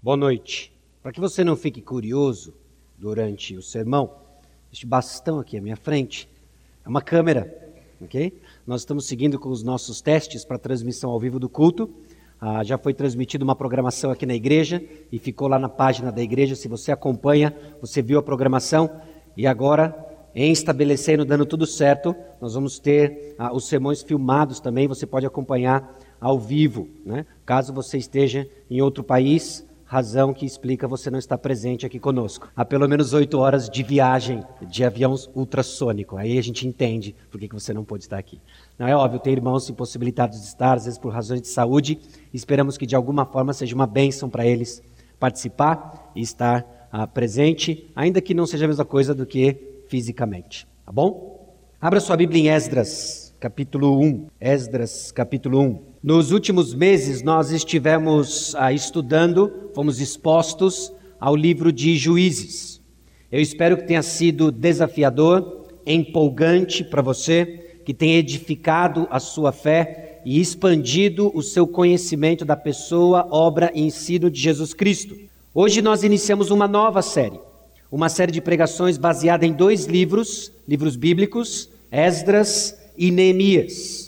Boa noite. Para que você não fique curioso durante o sermão, este bastão aqui à minha frente é uma câmera, ok? Nós estamos seguindo com os nossos testes para transmissão ao vivo do culto. Ah, já foi transmitida uma programação aqui na igreja e ficou lá na página da igreja. Se você acompanha, você viu a programação e agora, em estabelecendo, dando tudo certo, nós vamos ter ah, os sermões filmados também. Você pode acompanhar ao vivo, né? Caso você esteja em outro país, razão que explica você não estar presente aqui conosco. Há pelo menos oito horas de viagem de avião ultrassônico. Aí a gente entende por que você não pôde estar aqui. Não é óbvio, tem irmãos impossibilitados de estar, às vezes por razões de saúde. Esperamos que de alguma forma seja uma bênção para eles participar e estar ah, presente, ainda que não seja a mesma coisa do que fisicamente. Tá bom? Abra sua Bíblia em Esdras, capítulo 1. Esdras, capítulo 1. Nos últimos meses, nós estivemos ah, estudando, fomos expostos ao livro de Juízes. Eu espero que tenha sido desafiador, empolgante para você, que tenha edificado a sua fé e expandido o seu conhecimento da pessoa, obra e ensino de Jesus Cristo. Hoje nós iniciamos uma nova série, uma série de pregações baseada em dois livros, livros bíblicos, Esdras e Neemias.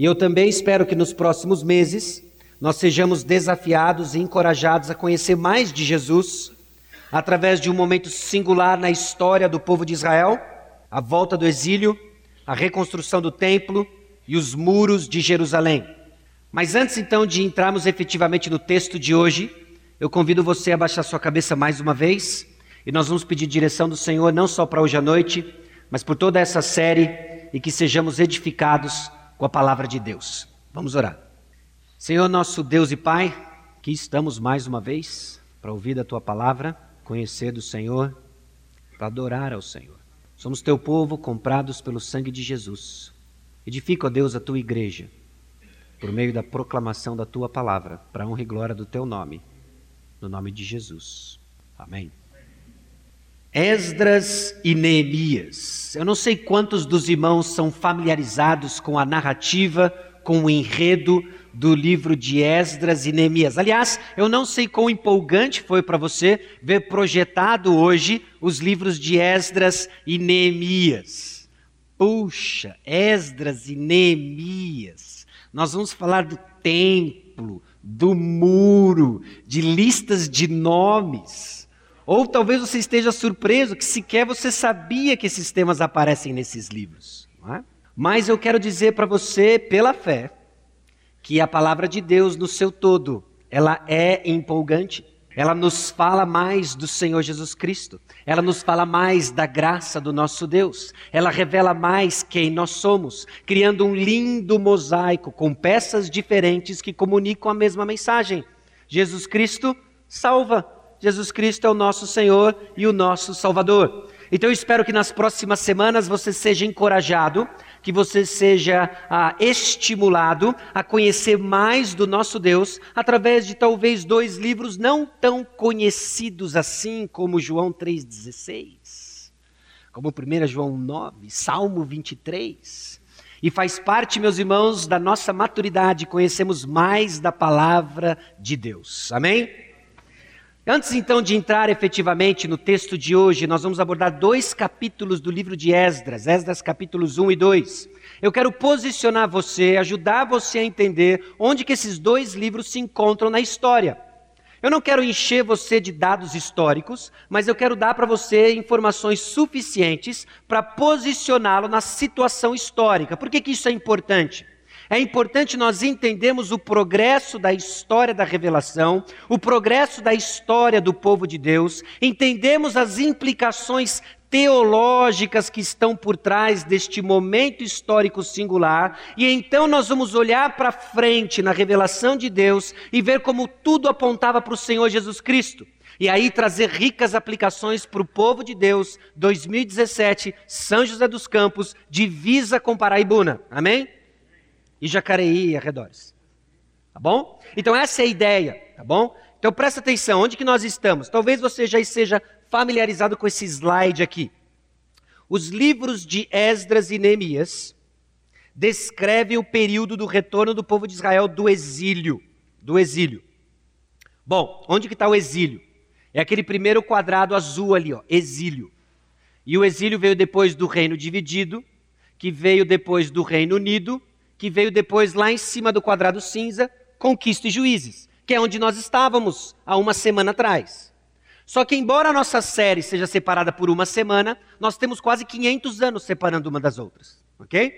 E eu também espero que nos próximos meses nós sejamos desafiados e encorajados a conhecer mais de Jesus através de um momento singular na história do povo de Israel, a volta do exílio, a reconstrução do templo e os muros de Jerusalém. Mas antes então de entrarmos efetivamente no texto de hoje, eu convido você a baixar sua cabeça mais uma vez e nós vamos pedir direção do Senhor não só para hoje à noite, mas por toda essa série e que sejamos edificados com a palavra de Deus. Vamos orar. Senhor, nosso Deus e Pai, que estamos mais uma vez para ouvir a tua palavra, conhecer do Senhor, para adorar ao Senhor. Somos teu povo, comprados pelo sangue de Jesus. Edifica, ó Deus, a tua igreja, por meio da proclamação da tua palavra, para honra e glória do teu nome, no nome de Jesus. Amém. Esdras e Neemias. Eu não sei quantos dos irmãos são familiarizados com a narrativa, com o enredo do livro de Esdras e Neemias. Aliás, eu não sei quão empolgante foi para você ver projetado hoje os livros de Esdras e Neemias. Puxa, Esdras e Neemias. Nós vamos falar do templo, do muro, de listas de nomes. Ou talvez você esteja surpreso que sequer você sabia que esses temas aparecem nesses livros. É? Mas eu quero dizer para você, pela fé, que a palavra de Deus no seu todo, ela é empolgante. Ela nos fala mais do Senhor Jesus Cristo. Ela nos fala mais da graça do nosso Deus. Ela revela mais quem nós somos, criando um lindo mosaico com peças diferentes que comunicam a mesma mensagem. Jesus Cristo salva. Jesus Cristo é o nosso Senhor e o nosso Salvador. Então eu espero que nas próximas semanas você seja encorajado, que você seja ah, estimulado a conhecer mais do nosso Deus através de talvez dois livros não tão conhecidos assim como João 3,16, como 1 João 9, Salmo 23. E faz parte, meus irmãos, da nossa maturidade, conhecemos mais da palavra de Deus. Amém? Antes então de entrar efetivamente no texto de hoje, nós vamos abordar dois capítulos do livro de Esdras, Esdras capítulos 1 e 2. Eu quero posicionar você, ajudar você a entender onde que esses dois livros se encontram na história. Eu não quero encher você de dados históricos, mas eu quero dar para você informações suficientes para posicioná-lo na situação histórica. Por que, que isso é importante? É importante nós entendermos o progresso da história da revelação, o progresso da história do povo de Deus, entendemos as implicações teológicas que estão por trás deste momento histórico singular, e então nós vamos olhar para frente na revelação de Deus e ver como tudo apontava para o Senhor Jesus Cristo. E aí trazer ricas aplicações para o povo de Deus, 2017, São José dos Campos, divisa com Paraibuna. Amém? E Jacareí e arredores. Tá bom? Então essa é a ideia, tá bom? Então presta atenção, onde que nós estamos? Talvez você já esteja familiarizado com esse slide aqui. Os livros de Esdras e Neemias descrevem o período do retorno do povo de Israel do exílio, do exílio. Bom, onde que está o exílio? É aquele primeiro quadrado azul ali, ó, exílio. E o exílio veio depois do reino dividido, que veio depois do reino unido, que veio depois lá em cima do quadrado cinza, conquista e juízes, que é onde nós estávamos há uma semana atrás. Só que, embora a nossa série seja separada por uma semana, nós temos quase 500 anos separando uma das outras, ok?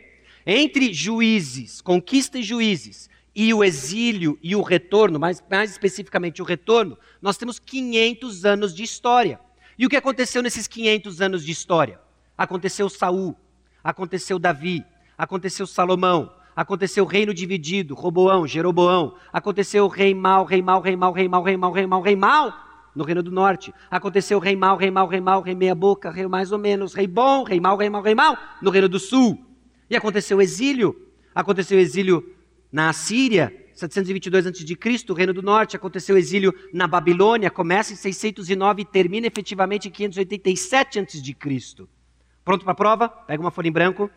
Entre juízes, conquista e juízes, e o exílio e o retorno, mais, mais especificamente o retorno, nós temos 500 anos de história. E o que aconteceu nesses 500 anos de história? Aconteceu Saul, aconteceu Davi, aconteceu Salomão, aconteceu o reino dividido, Roboão, Jeroboão, aconteceu o rei mal, rei mal, rei mal, rei mal, rei mal, rei mal, rei mal, no reino do norte. Aconteceu o rei mal, rei mal, rei mal, rei meia boca, rei mais ou menos, rei bom, rei mal, rei mal, rei mal, no reino do sul. E aconteceu o exílio. Aconteceu o exílio na Assíria, 722 a.C., o Reino do Norte, aconteceu o exílio na Babilônia, começa em 609 e termina efetivamente em 587 a.C. Pronto para a prova? Pega uma folha em branco.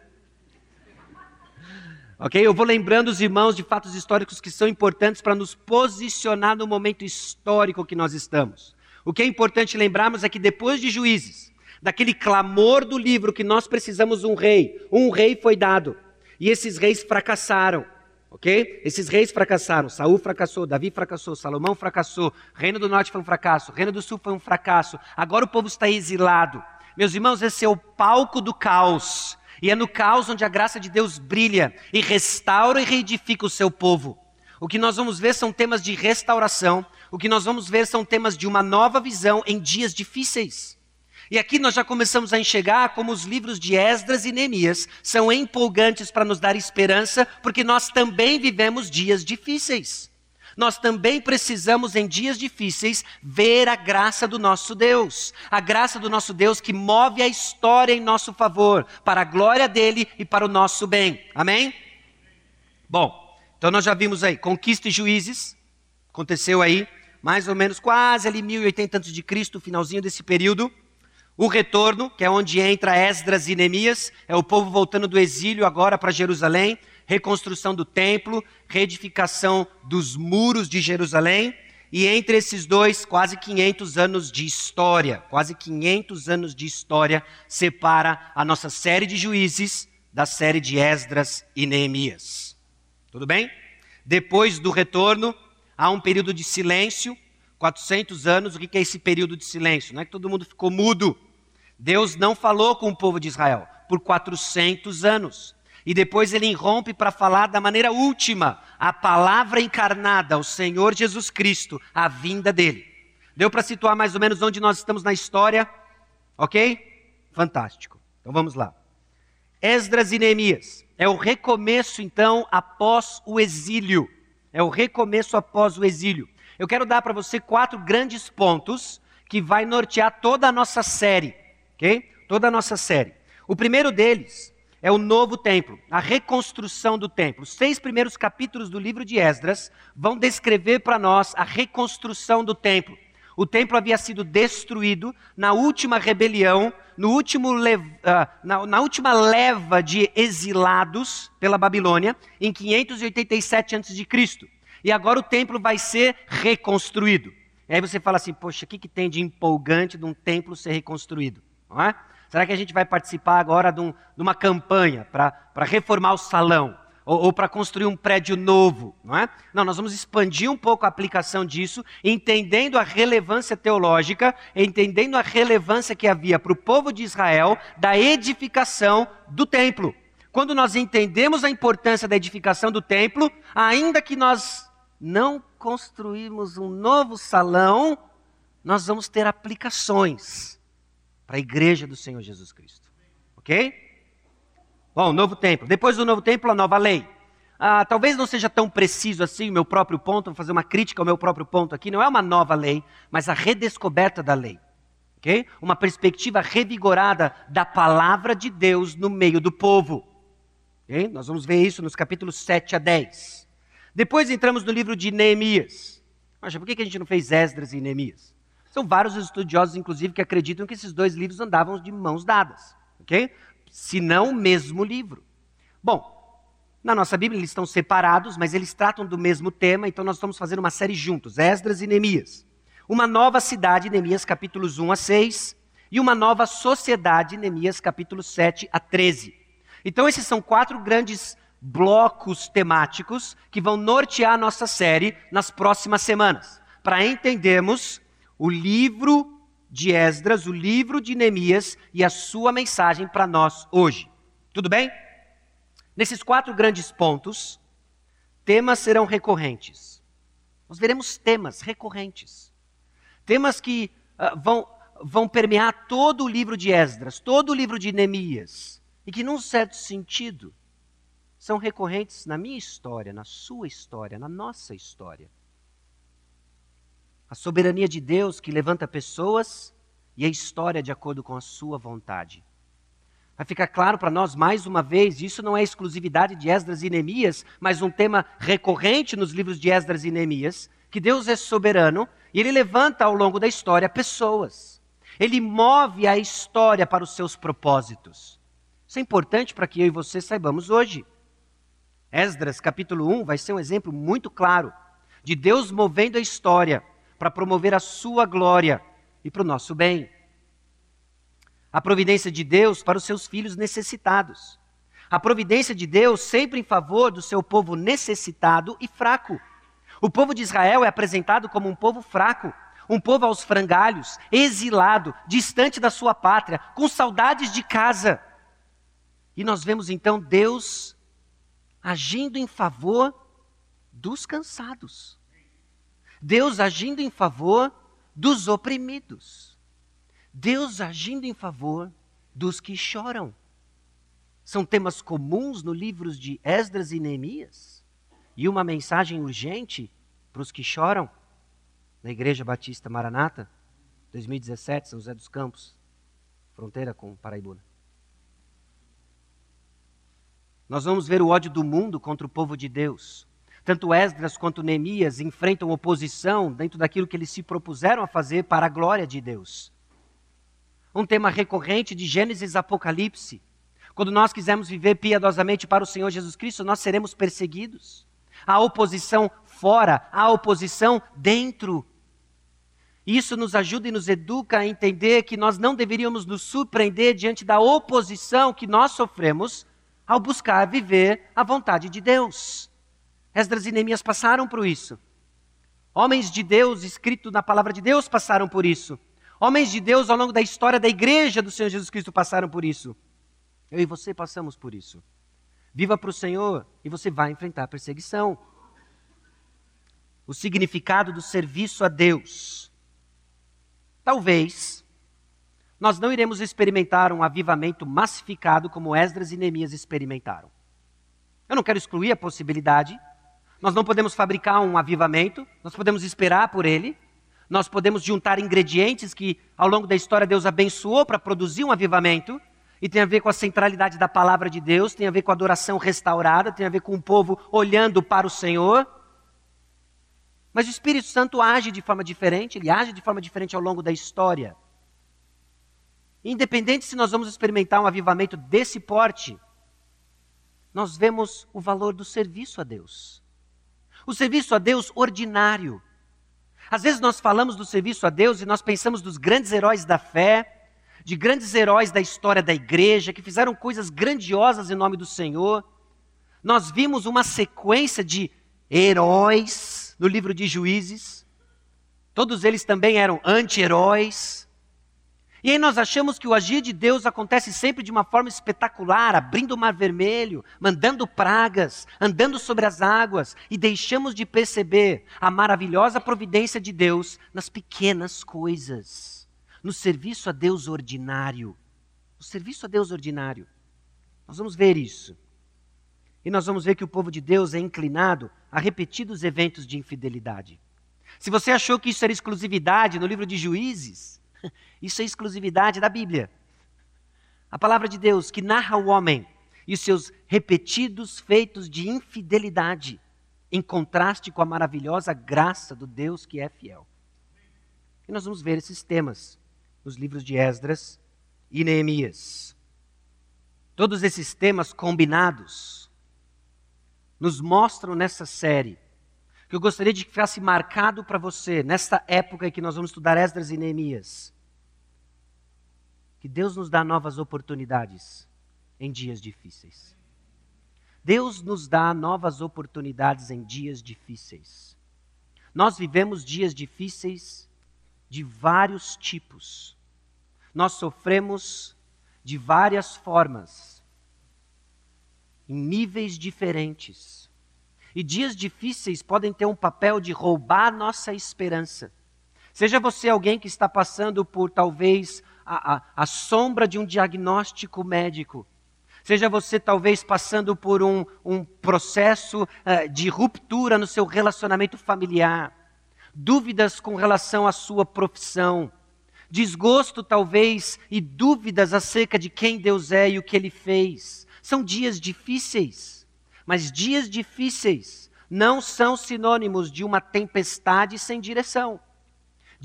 Ok? Eu vou lembrando os irmãos de fatos históricos que são importantes para nos posicionar no momento histórico que nós estamos. O que é importante lembrarmos é que depois de juízes, daquele clamor do livro que nós precisamos um rei, um rei foi dado. E esses reis fracassaram. Ok? Esses reis fracassaram. Saul fracassou, Davi fracassou, Salomão fracassou, Reino do Norte foi um fracasso, Reino do Sul foi um fracasso. Agora o povo está exilado. Meus irmãos, esse é o palco do caos. E é no caos onde a graça de Deus brilha e restaura e reedifica o seu povo. O que nós vamos ver são temas de restauração. O que nós vamos ver são temas de uma nova visão em dias difíceis. E aqui nós já começamos a enxergar como os livros de Esdras e Neemias são empolgantes para nos dar esperança, porque nós também vivemos dias difíceis. Nós também precisamos, em dias difíceis, ver a graça do nosso Deus. A graça do nosso Deus que move a história em nosso favor, para a glória dele e para o nosso bem. Amém? Bom, então nós já vimos aí, conquista e juízes, aconteceu aí, mais ou menos quase ali 1080 a.C., finalzinho desse período. O retorno, que é onde entra Esdras e Neemias, é o povo voltando do exílio agora para Jerusalém, reconstrução do templo, reedificação dos muros de Jerusalém, e entre esses dois, quase 500 anos de história, quase 500 anos de história separa a nossa série de juízes da série de Esdras e Neemias. Tudo bem? Depois do retorno, há um período de silêncio, 400 anos. O que é esse período de silêncio? Não é que todo mundo ficou mudo. Deus não falou com o povo de Israel por 400 anos. E depois ele irrompe para falar da maneira última, a palavra encarnada, o Senhor Jesus Cristo, a vinda dele. Deu para situar mais ou menos onde nós estamos na história? Ok? Fantástico. Então vamos lá. Esdras e Neemias. É o recomeço, então, após o exílio. É o recomeço após o exílio. Eu quero dar para você quatro grandes pontos que vai nortear toda a nossa série ok? Toda a nossa série. O primeiro deles é o novo templo, a reconstrução do templo. Os seis primeiros capítulos do livro de Esdras vão descrever para nós a reconstrução do templo. O templo havia sido destruído na última rebelião, no último uh, na, na, última leva de exilados pela Babilônia, em 587 a.C. E agora o templo vai ser reconstruído. E aí você fala assim: poxa, o que, que tem de empolgante de um templo ser reconstruído? não é? Será que a gente vai participar agora de, um, de uma campanha para reformar o salão? Ou, ou para construir um prédio novo, não é? Não, nós vamos expandir um pouco a aplicação disso, entendendo a relevância teológica, entendendo a relevância que havia para o povo de Israel da edificação do templo. Quando nós entendemos a importância da edificação do templo, ainda que nós não construímos um novo salão, nós vamos ter aplicações para a igreja do Senhor Jesus Cristo. Ok? Bom, novo templo. Depois do novo templo, a nova lei. Ah, talvez não seja tão preciso assim o meu próprio ponto, vou fazer uma crítica ao meu próprio ponto aqui. Não é uma nova lei, mas a redescoberta da lei. ok? Uma perspectiva revigorada da palavra de Deus no meio do povo. ok? Nós vamos ver isso nos capítulos 7 a 10. Depois entramos no livro de Neemias. Poxa, por que a gente não fez Esdras e Neemias? São vários estudiosos, inclusive, que acreditam que esses dois livros andavam de mãos dadas, ok? Se não o mesmo livro. Bom, Na nossa Bíblia eles estão separados, mas eles tratam do mesmo tema, então nós estamos fazendo uma série juntos, Esdras e Neemias. Uma nova cidade, Neemias capítulos 1 a 6, e uma nova sociedade, Neemias capítulos 7 a 13. Então esses são quatro grandes blocos temáticos que vão nortear a nossa série nas próximas semanas, para entendermos o livro de Esdras, o livro de Neemias e a sua mensagem para nós hoje. Tudo bem? Nesses quatro grandes pontos, temas serão recorrentes. Nós veremos temas recorrentes. Temas que uh, vão, vão permear todo o livro de Esdras, todo o livro de Neemias, e que, num certo sentido, são recorrentes na minha história, na sua história, na nossa história. A soberania de Deus que levanta pessoas e a história de acordo com a sua vontade. Vai ficar claro para nós mais uma vez, isso não é exclusividade de Esdras e Neemias, mas um tema recorrente nos livros de Esdras e Neemias, que Deus é soberano e ele levanta ao longo da história pessoas. Ele move a história para os seus propósitos. Isso é importante para que eu e você saibamos hoje. Esdras, capítulo 1, vai ser um exemplo muito claro de Deus movendo a história para promover a sua glória e para o nosso bem a providência de Deus para os seus filhos necessitados. A providência de Deus sempre em favor do seu povo necessitado e fraco. O povo de Israel é apresentado como um povo fraco, um povo aos frangalhos, exilado, distante da sua pátria, com saudades de casa. E nós vemos então Deus agindo em favor dos cansados. Deus agindo em favor dos oprimidos. Deus agindo em favor dos que choram. São temas comuns no livros de Esdras e Neemias. E uma mensagem urgente para os que choram na Igreja Batista Maranata, 2017, São José dos Campos, fronteira com Paraibuna. Nós vamos ver o ódio do mundo contra o povo de Deus. Tanto Esdras quanto Neemias enfrentam oposição dentro daquilo que eles se propuseram a fazer para a glória de Deus um tema recorrente de Gênesis Apocalipse. Quando nós quisermos viver piedosamente para o Senhor Jesus Cristo, nós seremos perseguidos. Há oposição fora, há oposição dentro. Isso nos ajuda e nos educa a entender que nós não deveríamos nos surpreender diante da oposição que nós sofremos ao buscar viver a vontade de Deus. Esdras e Neemias passaram por isso. Homens de Deus, escrito na palavra de Deus, passaram por isso. Homens de Deus ao longo da história da igreja do Senhor Jesus Cristo passaram por isso. Eu e você passamos por isso. Viva para o Senhor e você vai enfrentar perseguição. O significado do serviço a Deus. Talvez nós não iremos experimentar um avivamento massificado como Esdras e Neemias experimentaram. Eu não quero excluir a possibilidade. Nós não podemos fabricar um avivamento, nós podemos esperar por ele, nós podemos juntar ingredientes que ao longo da história Deus abençoou para produzir um avivamento, e tem a ver com a centralidade da palavra de Deus, tem a ver com a adoração restaurada, tem a ver com o povo olhando para o Senhor. Mas o Espírito Santo age de forma diferente, ele age de forma diferente ao longo da história. Independente se nós vamos experimentar um avivamento desse porte, nós vemos o valor do serviço a Deus. O serviço a Deus ordinário, às vezes nós falamos do serviço a Deus e nós pensamos dos grandes heróis da fé, de grandes heróis da história da igreja, que fizeram coisas grandiosas em nome do Senhor. Nós vimos uma sequência de heróis no livro de Juízes. Todos eles também eram anti-heróis. E aí nós achamos que o agir de Deus acontece sempre de uma forma espetacular, abrindo o mar vermelho, mandando pragas, andando sobre as águas, e deixamos de perceber a maravilhosa providência de Deus nas pequenas coisas, no serviço a Deus ordinário. O serviço a Deus ordinário. Nós vamos ver isso. E nós vamos ver que o povo de Deus é inclinado a repetidos eventos de infidelidade. Se você achou que isso era exclusividade no livro de Juízes, isso é exclusividade da Bíblia. A palavra de Deus que narra o homem e os seus repetidos feitos de infidelidade, em contraste com a maravilhosa graça do Deus que é fiel. E nós vamos ver esses temas nos livros de Esdras e Neemias. Todos esses temas combinados nos mostram nessa série, que eu gostaria de que ficasse marcado para você, nesta época em que nós vamos estudar Esdras e Neemias, que Deus nos dá novas oportunidades em dias difíceis. Deus nos dá novas oportunidades em dias difíceis. Nós vivemos dias difíceis de vários tipos. Nós sofremos de várias formas, em níveis diferentes. E dias difíceis podem ter um papel de roubar nossa esperança. Seja você alguém que está passando por talvez a, a, a sombra de um diagnóstico médico, seja você talvez passando por um, um processo uh, de ruptura no seu relacionamento familiar, dúvidas com relação à sua profissão, desgosto talvez e dúvidas acerca de quem Deus é e o que ele fez. São dias difíceis, mas dias difíceis não são sinônimos de uma tempestade sem direção.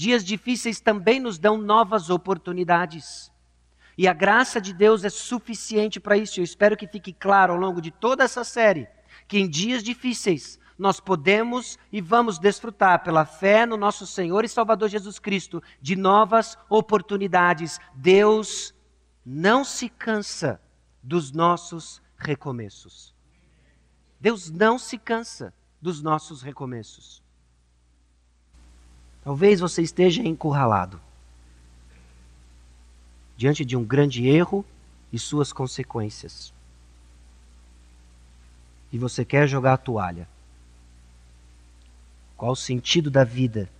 Dias difíceis também nos dão novas oportunidades. E a graça de Deus é suficiente para isso. Eu espero que fique claro ao longo de toda essa série que em dias difíceis nós podemos e vamos desfrutar pela fé no nosso Senhor e Salvador Jesus Cristo de novas oportunidades. Deus não se cansa dos nossos recomeços. Deus não se cansa dos nossos recomeços. Talvez você esteja encurralado diante de um grande erro e suas consequências. E você quer jogar a toalha. Qual o sentido da vida?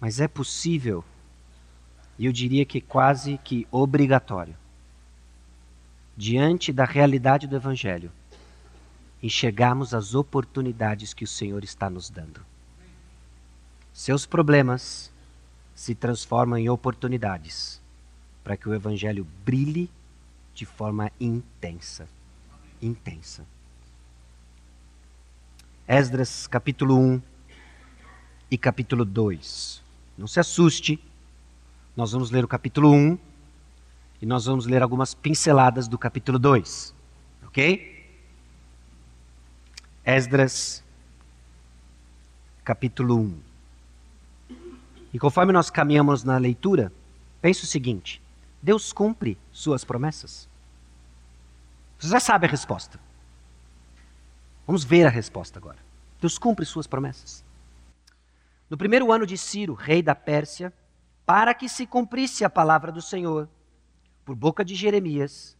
Mas é possível, e eu diria que quase que obrigatório, diante da realidade do Evangelho, enxergarmos as oportunidades que o Senhor está nos dando. Seus problemas se transformam em oportunidades para que o Evangelho brilhe de forma intensa. Intensa. Esdras capítulo 1 e capítulo 2. Não se assuste, nós vamos ler o capítulo 1 e nós vamos ler algumas pinceladas do capítulo 2. Ok? Esdras capítulo 1. E conforme nós caminhamos na leitura, pense o seguinte: Deus cumpre suas promessas. Você já sabe a resposta. Vamos ver a resposta agora. Deus cumpre suas promessas. No primeiro ano de Ciro, rei da Pérsia, para que se cumprisse a palavra do Senhor, por boca de Jeremias,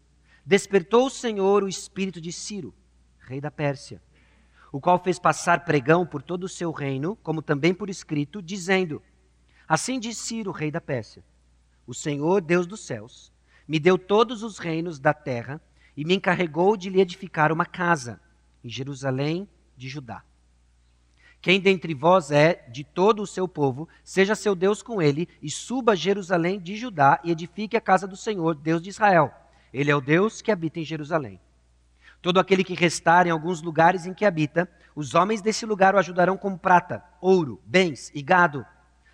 despertou o Senhor o espírito de Ciro, rei da Pérsia, o qual fez passar pregão por todo o seu reino, como também por escrito, dizendo: Assim diz Ciro, rei da Pérsia: O Senhor, Deus dos céus, me deu todos os reinos da terra e me encarregou de lhe edificar uma casa em Jerusalém de Judá. Quem dentre vós é de todo o seu povo, seja seu Deus com ele, e suba a Jerusalém de Judá e edifique a casa do Senhor, Deus de Israel. Ele é o Deus que habita em Jerusalém. Todo aquele que restar em alguns lugares em que habita, os homens desse lugar o ajudarão com prata, ouro, bens e gado,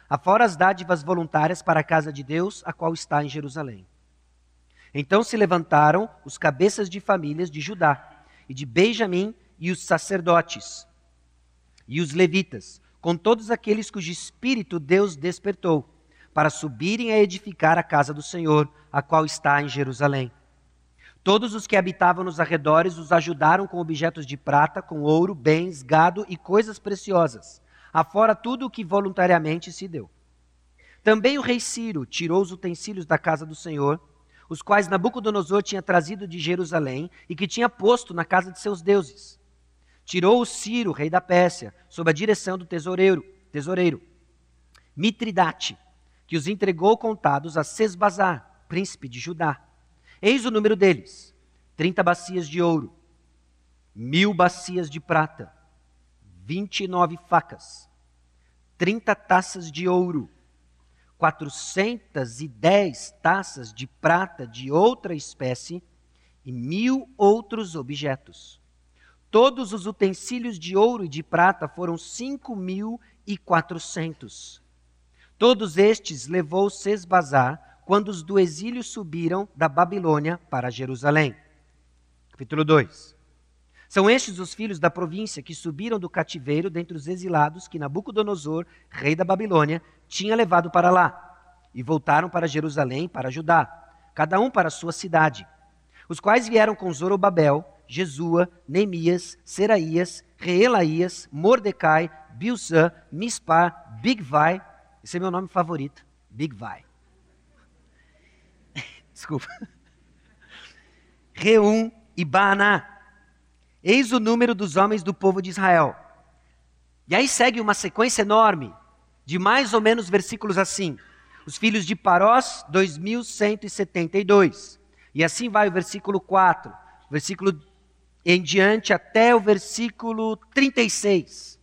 afora as dádivas voluntárias para a casa de Deus, a qual está em Jerusalém. Então se levantaram os cabeças de famílias de Judá e de Benjamim e os sacerdotes e os levitas, com todos aqueles cujo espírito Deus despertou, para subirem a edificar a casa do Senhor, a qual está em Jerusalém. Todos os que habitavam nos arredores os ajudaram com objetos de prata, com ouro, bens, gado e coisas preciosas, afora tudo o que voluntariamente se deu. Também o rei Ciro tirou os utensílios da casa do Senhor os quais Nabucodonosor tinha trazido de Jerusalém e que tinha posto na casa de seus deuses. Tirou o Ciro, rei da Pérsia, sob a direção do tesoureiro, tesoureiro Mitridate, que os entregou contados a Sesbazar, príncipe de Judá. Eis o número deles: trinta bacias de ouro, mil bacias de prata, vinte e nove facas, trinta taças de ouro, 410 taças de prata de outra espécie e mil outros objetos. Todos os utensílios de ouro e de prata foram cinco mil e quatrocentos. Todos estes levou Sesbazar quando os do exílio subiram da Babilônia para Jerusalém. Capítulo 2. São estes os filhos da província que subiram do cativeiro dentre os exilados que Nabucodonosor, rei da Babilônia, tinha levado para lá, e voltaram para Jerusalém para Judá, cada um para sua cidade, os quais vieram com Zorobabel, Jesua, Neemias, Seraías, Reelaías, Mordecai, Bilsã, Mispar, Bigvai, esse é meu nome favorito, Bigvai. Desculpa. Reum e Baaná. Eis o número dos homens do povo de Israel. E aí segue uma sequência enorme, de mais ou menos versículos assim. Os filhos de Parós, 2172. E assim vai o versículo 4, versículo em diante até o versículo 36.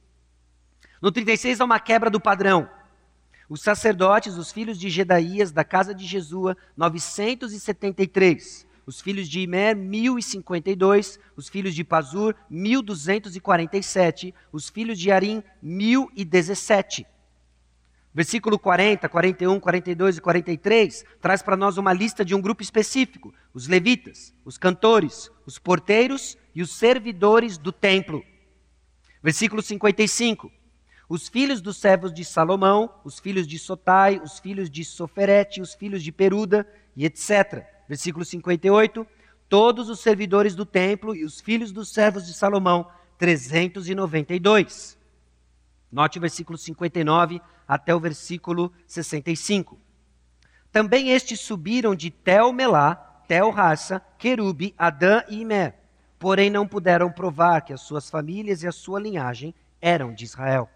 No 36 há uma quebra do padrão. Os sacerdotes, os filhos de Gedaías, da casa de Jesua, 973 os filhos de Imer, 1052, os filhos de Pazur, 1247, os filhos de Arim, 1017. Versículo 40, 41, 42 e 43 traz para nós uma lista de um grupo específico: os levitas, os cantores, os porteiros e os servidores do templo. Versículo 55. Os filhos dos servos de Salomão, os filhos de Sotai, os filhos de Soferete, os filhos de Peruda e etc. Versículo 58. Todos os servidores do templo e os filhos dos servos de Salomão, 392. Note o versículo 59 até o versículo 65. Também estes subiram de Tel-Melá, Tel-Harsa, Querube, Adã e Imer, porém não puderam provar que as suas famílias e a sua linhagem eram de Israel.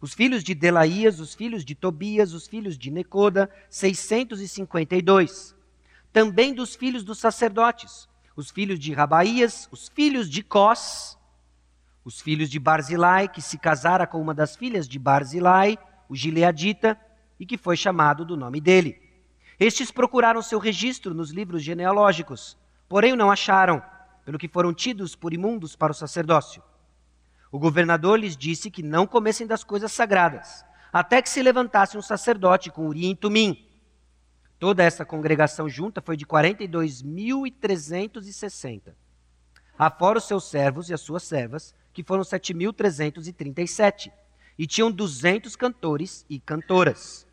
Os filhos de Delaías, os filhos de Tobias, os filhos de Necoda, 652 também dos filhos dos sacerdotes, os filhos de Rabaías, os filhos de Cós, os filhos de Barzilai, que se casara com uma das filhas de Barzilai, o Gileadita, e que foi chamado do nome dele. Estes procuraram seu registro nos livros genealógicos, porém o não acharam, pelo que foram tidos por imundos para o sacerdócio. O governador lhes disse que não comessem das coisas sagradas, até que se levantasse um sacerdote com Urim e Tumim, Toda essa congregação junta foi de 42.360. Afora os seus servos e as suas servas, que foram 7.337. E tinham 200 cantores e cantoras.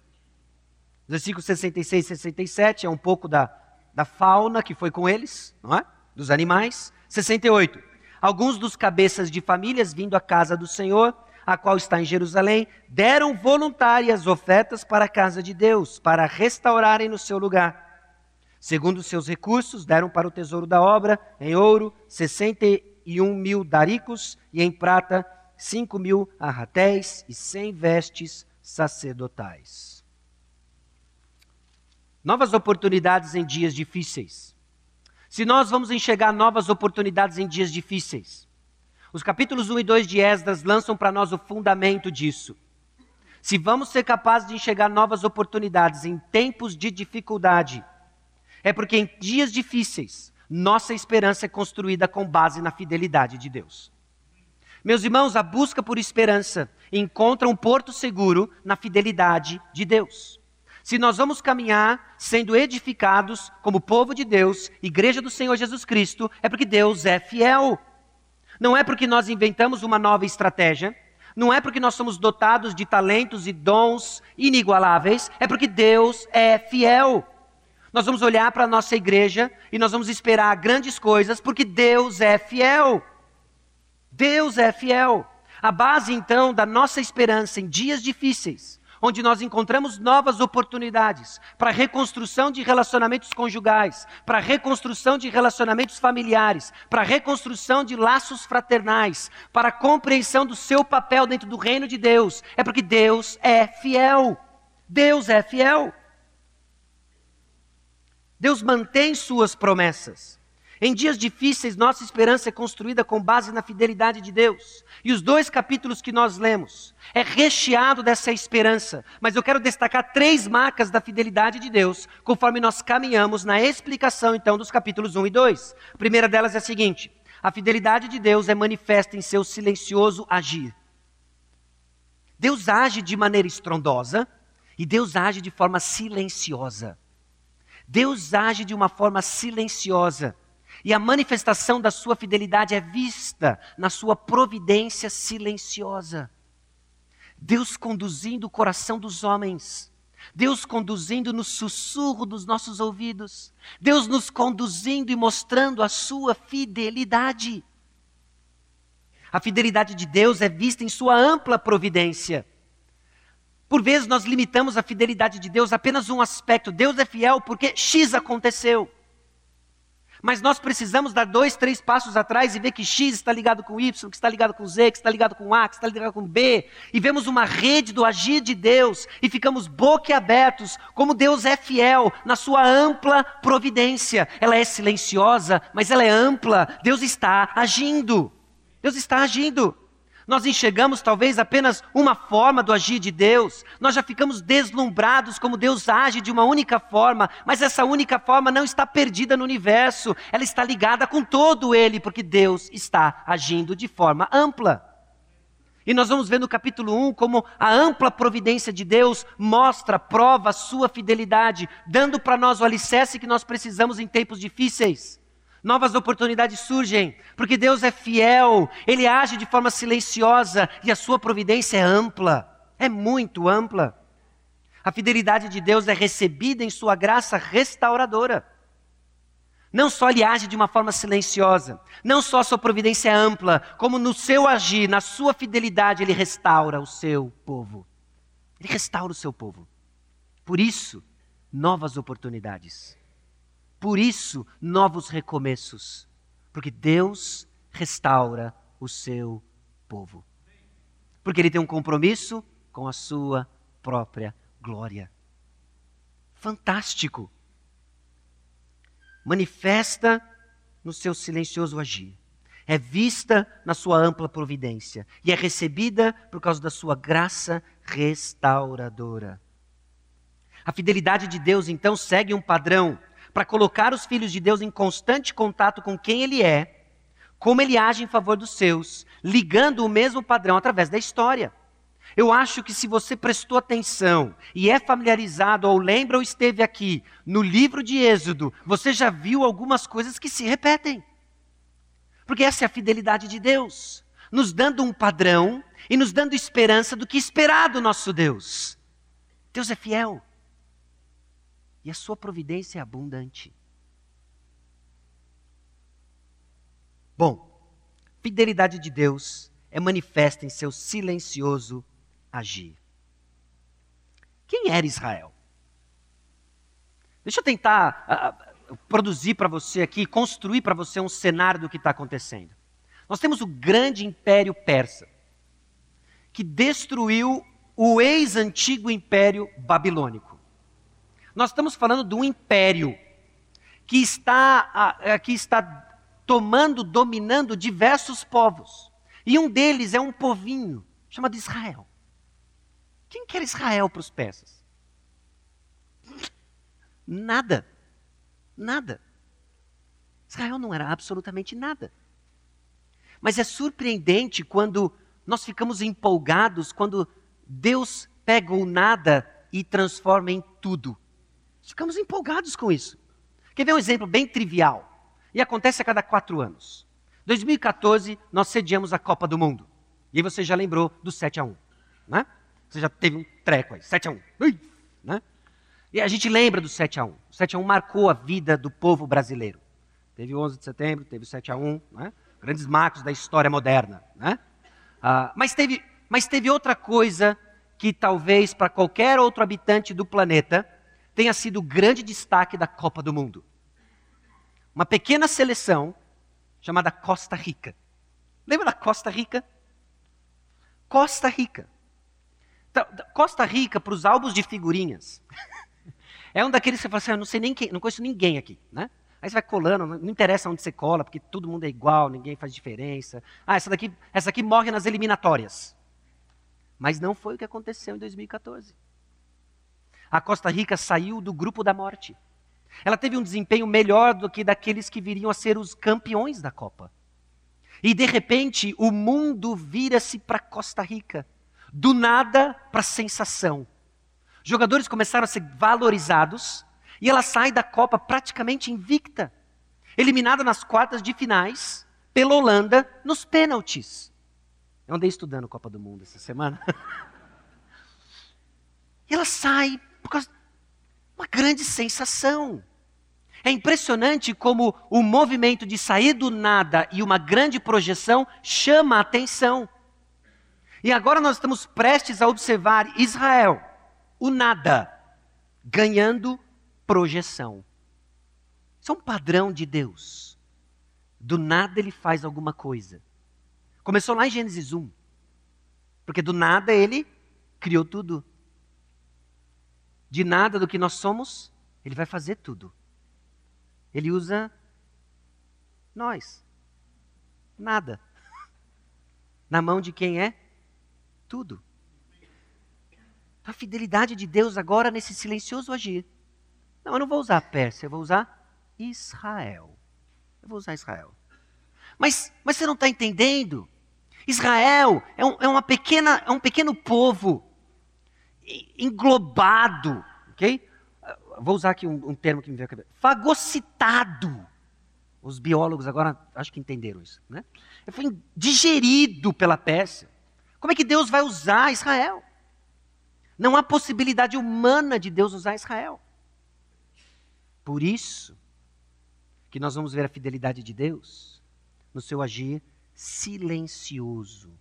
Versículos 66 e 67 é um pouco da, da fauna que foi com eles, não é? dos animais. 68. Alguns dos cabeças de famílias vindo à casa do Senhor a qual está em Jerusalém, deram voluntárias ofertas para a casa de Deus, para restaurarem no seu lugar. Segundo seus recursos, deram para o tesouro da obra, em ouro, 61 mil daricos, e em prata, 5 mil arratéis e 100 vestes sacerdotais. Novas oportunidades em dias difíceis. Se nós vamos enxergar novas oportunidades em dias difíceis, os capítulos 1 e 2 de Esdras lançam para nós o fundamento disso. Se vamos ser capazes de enxergar novas oportunidades em tempos de dificuldade, é porque em dias difíceis, nossa esperança é construída com base na fidelidade de Deus. Meus irmãos, a busca por esperança encontra um porto seguro na fidelidade de Deus. Se nós vamos caminhar sendo edificados como povo de Deus, igreja do Senhor Jesus Cristo, é porque Deus é fiel. Não é porque nós inventamos uma nova estratégia, não é porque nós somos dotados de talentos e dons inigualáveis, é porque Deus é fiel. Nós vamos olhar para a nossa igreja e nós vamos esperar grandes coisas, porque Deus é fiel. Deus é fiel. A base, então, da nossa esperança em dias difíceis onde nós encontramos novas oportunidades para reconstrução de relacionamentos conjugais, para reconstrução de relacionamentos familiares, para reconstrução de laços fraternais, para compreensão do seu papel dentro do reino de Deus. É porque Deus é fiel. Deus é fiel. Deus mantém suas promessas. Em dias difíceis, nossa esperança é construída com base na fidelidade de Deus. E os dois capítulos que nós lemos é recheado dessa esperança. Mas eu quero destacar três marcas da fidelidade de Deus, conforme nós caminhamos na explicação então dos capítulos 1 e 2. A primeira delas é a seguinte: a fidelidade de Deus é manifesta em seu silencioso agir. Deus age de maneira estrondosa e Deus age de forma silenciosa. Deus age de uma forma silenciosa. E a manifestação da sua fidelidade é vista na sua providência silenciosa. Deus conduzindo o coração dos homens. Deus conduzindo no sussurro dos nossos ouvidos. Deus nos conduzindo e mostrando a sua fidelidade. A fidelidade de Deus é vista em sua ampla providência. Por vezes nós limitamos a fidelidade de Deus a apenas um aspecto. Deus é fiel porque X aconteceu. Mas nós precisamos dar dois, três passos atrás e ver que X está ligado com Y, que está ligado com Z, que está ligado com A, que está ligado com B, e vemos uma rede do agir de Deus e ficamos boquiabertos, como Deus é fiel na sua ampla providência. Ela é silenciosa, mas ela é ampla. Deus está agindo. Deus está agindo. Nós enxergamos talvez apenas uma forma do agir de Deus, nós já ficamos deslumbrados como Deus age de uma única forma, mas essa única forma não está perdida no universo, ela está ligada com todo ele, porque Deus está agindo de forma ampla. E nós vamos ver no capítulo 1 como a ampla providência de Deus mostra, prova a sua fidelidade, dando para nós o alicerce que nós precisamos em tempos difíceis novas oportunidades surgem, porque Deus é fiel, Ele age de forma silenciosa e a sua providência é ampla, é muito ampla. A fidelidade de Deus é recebida em sua graça restauradora. Não só ele age de uma forma silenciosa, não só a sua providência é ampla, como no seu agir, na sua fidelidade, ele restaura o seu povo. Ele restaura o seu povo. Por isso, novas oportunidades. Por isso, novos recomeços. Porque Deus restaura o seu povo. Porque Ele tem um compromisso com a sua própria glória. Fantástico. Manifesta no seu silencioso agir. É vista na sua ampla providência e é recebida por causa da sua graça restauradora. A fidelidade de Deus então segue um padrão para colocar os filhos de Deus em constante contato com quem Ele é, como Ele age em favor dos seus, ligando o mesmo padrão através da história. Eu acho que se você prestou atenção e é familiarizado ou lembra ou esteve aqui no livro de Êxodo, você já viu algumas coisas que se repetem. Porque essa é a fidelidade de Deus, nos dando um padrão e nos dando esperança do que esperar do nosso Deus. Deus é fiel e a sua providência é abundante. Bom, fidelidade de Deus é manifesta em seu silencioso agir. Quem era Israel? Deixa eu tentar uh, produzir para você aqui, construir para você um cenário do que está acontecendo. Nós temos o grande império persa, que destruiu o ex-antigo império babilônico. Nós estamos falando de um império que está, é, que está tomando, dominando diversos povos. E um deles é um povinho chamado Israel. Quem quer Israel para os persas? Nada. Nada. Israel não era absolutamente nada. Mas é surpreendente quando nós ficamos empolgados quando Deus pega o nada e transforma em tudo. Ficamos empolgados com isso. Quer ver um exemplo bem trivial? E acontece a cada quatro anos. 2014, nós sediamos a Copa do Mundo. E aí você já lembrou do 7 a 1 né? Você já teve um treco aí, 7 a 1 né? E a gente lembra do 7 a 1 O 7 a 1 marcou a vida do povo brasileiro. Teve o 11 de setembro, teve o 7 a 1 né? Grandes marcos da história moderna, né? Ah, mas, teve, mas teve outra coisa que talvez para qualquer outro habitante do planeta tenha sido o grande destaque da Copa do Mundo. Uma pequena seleção chamada Costa Rica. Lembra da Costa Rica? Costa Rica. Então, Costa Rica, para os álbuns de figurinhas, é um daqueles que você fala assim, eu não sei nem quem, não conheço ninguém aqui, né? Aí você vai colando, não interessa onde você cola, porque todo mundo é igual, ninguém faz diferença. Ah, essa daqui, essa daqui morre nas eliminatórias. Mas não foi o que aconteceu em 2014 a Costa Rica saiu do grupo da morte. Ela teve um desempenho melhor do que daqueles que viriam a ser os campeões da Copa. E de repente o mundo vira-se para Costa Rica, do nada para sensação. Jogadores começaram a ser valorizados e ela sai da Copa praticamente invicta. eliminada nas quartas de finais pela Holanda nos pênaltis. Eu andei estudando Copa do Mundo essa semana. e ela sai por causa uma grande sensação. É impressionante como o movimento de sair do nada e uma grande projeção chama a atenção. E agora nós estamos prestes a observar Israel, o nada, ganhando projeção. Isso é um padrão de Deus. Do nada ele faz alguma coisa. Começou lá em Gênesis 1. Porque do nada ele criou tudo. De nada do que nós somos, ele vai fazer tudo. Ele usa nós. Nada. Na mão de quem é? Tudo. A fidelidade de Deus agora nesse silencioso agir. Não, eu não vou usar a Pérsia, eu vou usar Israel. Eu vou usar Israel. Mas, mas você não está entendendo? Israel é, um, é, uma pequena, é um pequeno povo englobado, ok? Vou usar aqui um, um termo que me veio à cabeça. Fagocitado. Os biólogos agora acho que entenderam isso, né? Foi digerido pela Pérsia. Como é que Deus vai usar Israel? Não há possibilidade humana de Deus usar Israel. Por isso, que nós vamos ver a fidelidade de Deus no seu agir silencioso.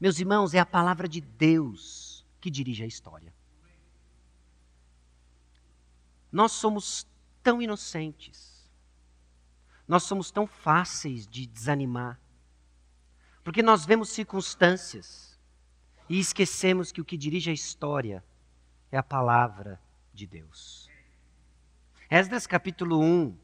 Meus irmãos, é a palavra de Deus que dirige a história. Nós somos tão inocentes, nós somos tão fáceis de desanimar, porque nós vemos circunstâncias e esquecemos que o que dirige a história é a palavra de Deus. Esdras capítulo 1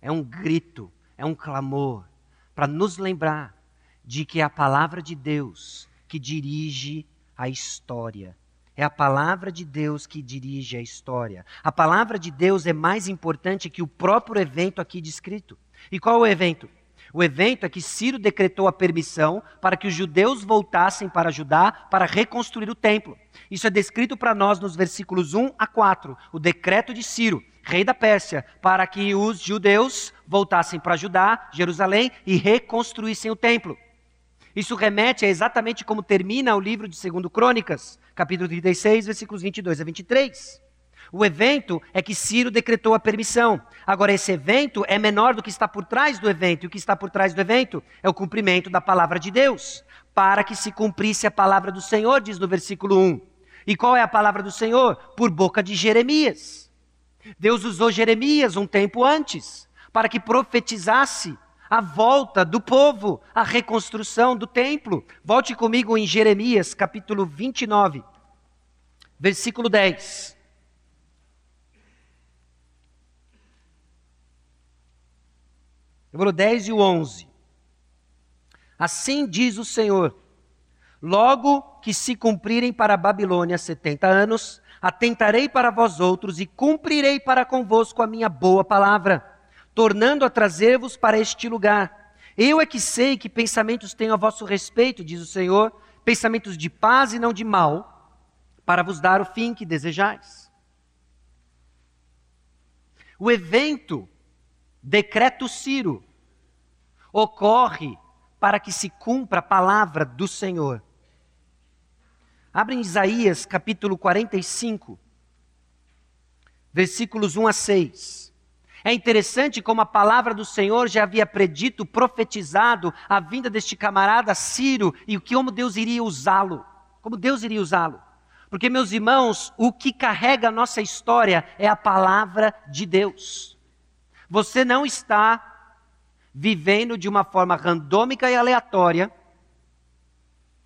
é um grito, é um clamor para nos lembrar de que é a palavra de Deus que dirige a história. É a palavra de Deus que dirige a história. A palavra de Deus é mais importante que o próprio evento aqui descrito. E qual é o evento? O evento é que Ciro decretou a permissão para que os judeus voltassem para Judá para reconstruir o templo. Isso é descrito para nós nos versículos 1 a 4. O decreto de Ciro rei da Pérsia, para que os judeus voltassem para Judá, Jerusalém e reconstruíssem o templo. Isso remete a exatamente como termina o livro de 2 Crônicas, capítulo 36, versículos 22 a 23. O evento é que Ciro decretou a permissão. Agora, esse evento é menor do que está por trás do evento. E o que está por trás do evento é o cumprimento da palavra de Deus. Para que se cumprisse a palavra do Senhor, diz no versículo 1. E qual é a palavra do Senhor? Por boca de Jeremias. Deus usou Jeremias um tempo antes para que profetizasse a volta do povo, a reconstrução do templo. Volte comigo em Jeremias, capítulo 29, versículo 10. Versículo 10 e o 11. Assim diz o Senhor: Logo que se cumprirem para a Babilônia setenta anos, atentarei para vós outros e cumprirei para convosco a minha boa palavra, tornando a trazer-vos para este lugar. Eu é que sei que pensamentos tenho a vosso respeito, diz o Senhor, pensamentos de paz e não de mal, para vos dar o fim que desejais. O evento Decreto Ciro ocorre para que se cumpra a palavra do Senhor. Abre em Isaías capítulo 45, versículos 1 a 6. É interessante como a palavra do Senhor já havia predito, profetizado a vinda deste camarada Ciro e como Deus iria usá-lo. Como Deus iria usá-lo. Porque, meus irmãos, o que carrega a nossa história é a palavra de Deus. Você não está vivendo de uma forma randômica e aleatória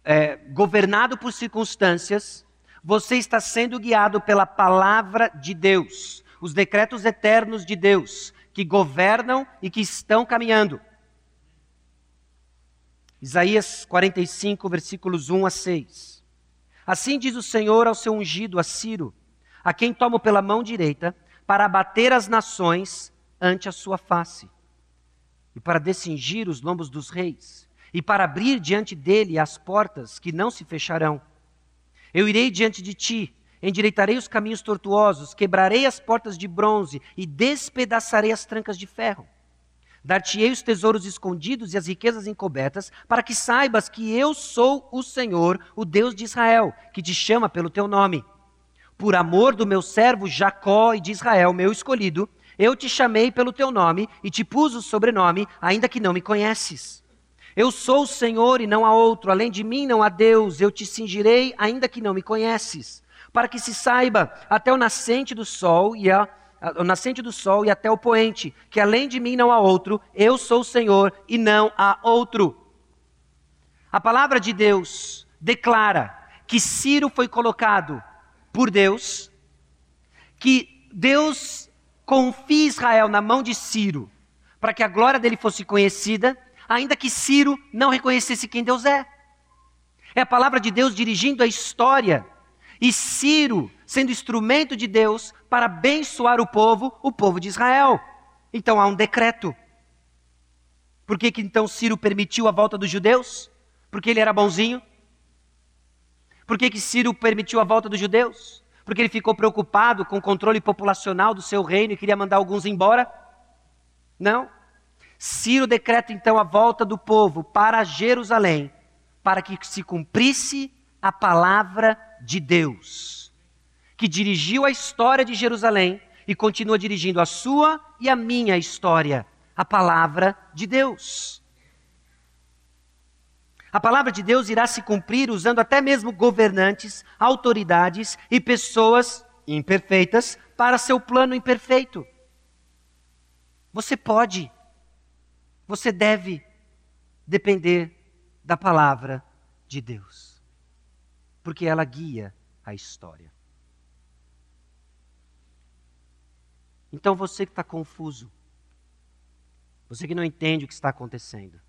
é, governado por circunstâncias, você está sendo guiado pela palavra de Deus, os decretos eternos de Deus, que governam e que estão caminhando. Isaías 45, versículos 1 a 6. Assim diz o Senhor ao seu ungido, a Ciro, a quem tomo pela mão direita, para abater as nações ante a sua face, e para descingir os lombos dos reis e para abrir diante dele as portas que não se fecharão. Eu irei diante de ti, endireitarei os caminhos tortuosos, quebrarei as portas de bronze e despedaçarei as trancas de ferro. Dar-te-ei os tesouros escondidos e as riquezas encobertas, para que saibas que eu sou o Senhor, o Deus de Israel, que te chama pelo teu nome. Por amor do meu servo Jacó e de Israel, meu escolhido, eu te chamei pelo teu nome e te pus o sobrenome, ainda que não me conheces. Eu sou o Senhor e não há outro, além de mim não há Deus, eu te cingirei, ainda que não me conheces, para que se saiba até o nascente do sol e a o nascente do sol e até o poente, que além de mim não há outro, eu sou o Senhor e não há outro. A palavra de Deus declara que Ciro foi colocado por Deus, que Deus confia Israel na mão de Ciro, para que a glória dele fosse conhecida, ainda que Ciro não reconhecesse quem Deus é. É a palavra de Deus dirigindo a história. E Ciro sendo instrumento de Deus para abençoar o povo, o povo de Israel. Então há um decreto. Por que, que então Ciro permitiu a volta dos judeus? Porque ele era bonzinho? Por que, que Ciro permitiu a volta dos judeus? Porque ele ficou preocupado com o controle populacional do seu reino e queria mandar alguns embora? Não. Ciro decreta então a volta do povo para Jerusalém, para que se cumprisse a palavra de Deus que dirigiu a história de Jerusalém e continua dirigindo a sua e a minha história, a palavra de Deus. A palavra de Deus irá se cumprir usando até mesmo governantes, autoridades e pessoas imperfeitas para seu plano imperfeito. Você pode, você deve depender da palavra de Deus, porque ela guia a história. Então você que está confuso, você que não entende o que está acontecendo,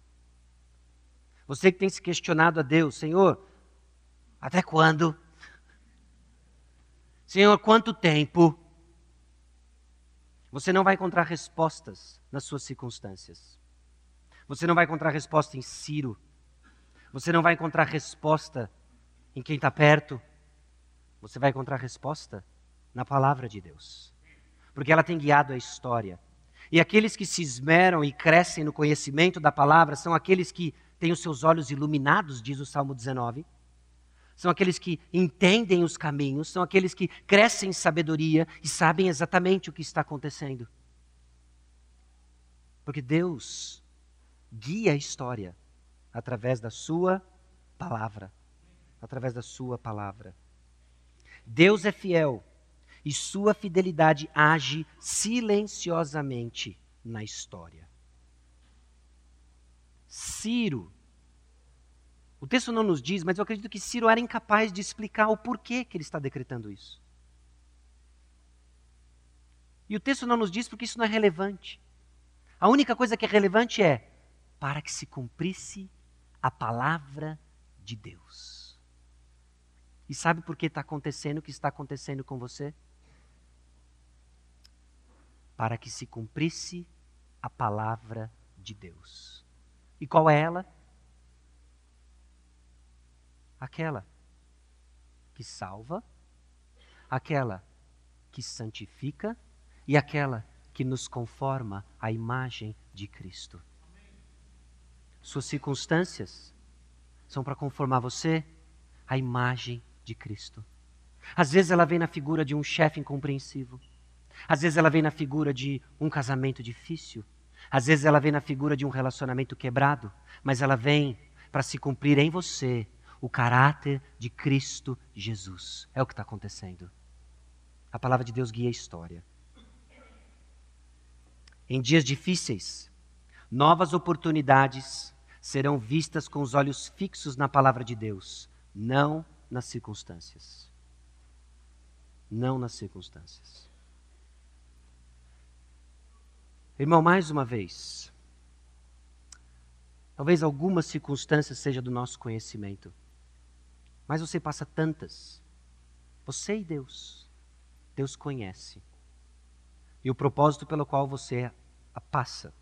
você que tem se questionado a Deus, Senhor, até quando? Senhor, quanto tempo? Você não vai encontrar respostas nas suas circunstâncias. Você não vai encontrar resposta em Ciro. Você não vai encontrar resposta em quem está perto. Você vai encontrar resposta na palavra de Deus porque ela tem guiado a história. E aqueles que se esmeram e crescem no conhecimento da palavra são aqueles que têm os seus olhos iluminados, diz o Salmo 19. São aqueles que entendem os caminhos, são aqueles que crescem em sabedoria e sabem exatamente o que está acontecendo. Porque Deus guia a história através da Sua palavra. Através da Sua palavra. Deus é fiel e sua fidelidade age silenciosamente na história. Ciro. O texto não nos diz, mas eu acredito que Ciro era incapaz de explicar o porquê que ele está decretando isso. E o texto não nos diz porque isso não é relevante. A única coisa que é relevante é para que se cumprisse a palavra de Deus. E sabe por que está acontecendo o que está acontecendo com você? para que se cumprisse a palavra de Deus. E qual é ela? Aquela que salva, aquela que santifica e aquela que nos conforma à imagem de Cristo. Suas circunstâncias são para conformar você à imagem de Cristo. Às vezes ela vem na figura de um chefe incompreensivo. Às vezes ela vem na figura de um casamento difícil. Às vezes ela vem na figura de um relacionamento quebrado. Mas ela vem para se cumprir em você o caráter de Cristo Jesus. É o que está acontecendo. A palavra de Deus guia a história. Em dias difíceis, novas oportunidades serão vistas com os olhos fixos na palavra de Deus, não nas circunstâncias. Não nas circunstâncias. Irmão, mais uma vez, talvez alguma circunstância seja do nosso conhecimento, mas você passa tantas. Você e Deus, Deus conhece. E o propósito pelo qual você a passa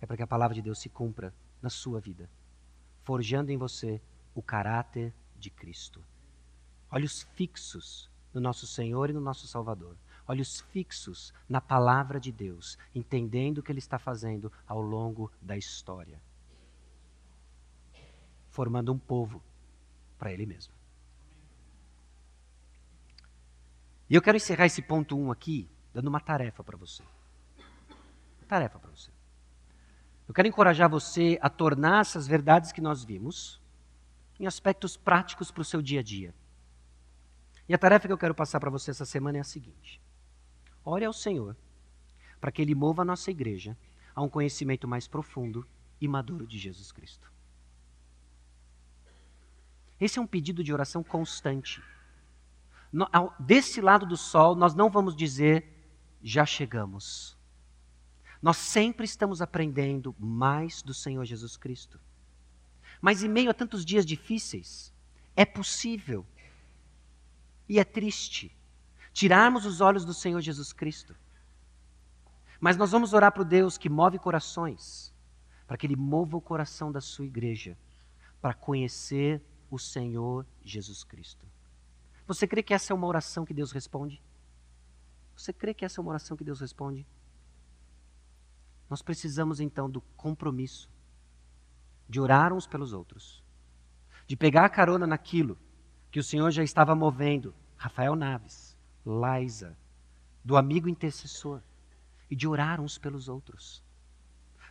é para que a palavra de Deus se cumpra na sua vida, forjando em você o caráter de Cristo. Olhos fixos no nosso Senhor e no nosso Salvador. olhos fixos na palavra de Deus, entendendo o que ele está fazendo ao longo da história, formando um povo para ele mesmo. E eu quero encerrar esse ponto 1 um aqui, dando uma tarefa para você. Uma tarefa para você. Eu quero encorajar você a tornar essas verdades que nós vimos em aspectos práticos para o seu dia a dia. E a tarefa que eu quero passar para você essa semana é a seguinte: ore ao Senhor para que Ele mova a nossa igreja a um conhecimento mais profundo e maduro de Jesus Cristo. Esse é um pedido de oração constante. Desse lado do sol, nós não vamos dizer, já chegamos. Nós sempre estamos aprendendo mais do Senhor Jesus Cristo. Mas em meio a tantos dias difíceis, é possível e é triste tirarmos os olhos do Senhor Jesus Cristo. Mas nós vamos orar para o Deus que move corações, para que Ele mova o coração da sua igreja, para conhecer o Senhor Jesus Cristo. Você crê que essa é uma oração que Deus responde? Você crê que essa é uma oração que Deus responde? Nós precisamos então do compromisso de orar uns pelos outros, de pegar a carona naquilo que o Senhor já estava movendo, Rafael Naves, Liza, do amigo intercessor, e de orar uns pelos outros,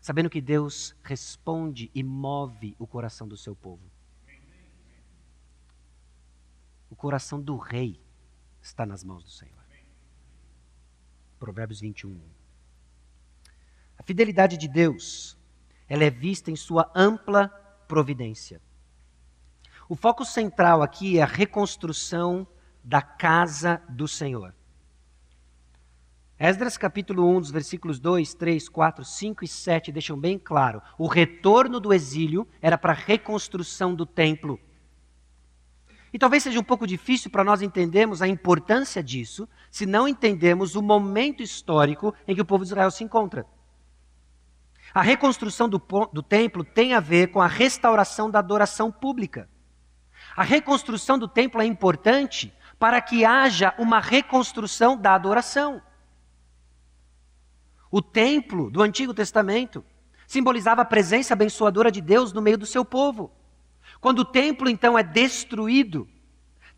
sabendo que Deus responde e move o coração do seu povo. O coração do rei está nas mãos do Senhor. Provérbios 21. A fidelidade de Deus, ela é vista em sua ampla providência. O foco central aqui é a reconstrução da casa do Senhor. Esdras capítulo 1, dos versículos 2, 3, 4, 5 e 7 deixam bem claro: o retorno do exílio era para a reconstrução do templo. E talvez seja um pouco difícil para nós entendermos a importância disso se não entendemos o momento histórico em que o povo de Israel se encontra. A reconstrução do, do templo tem a ver com a restauração da adoração pública. A reconstrução do templo é importante para que haja uma reconstrução da adoração. O templo do Antigo Testamento simbolizava a presença abençoadora de Deus no meio do seu povo. Quando o templo então é destruído,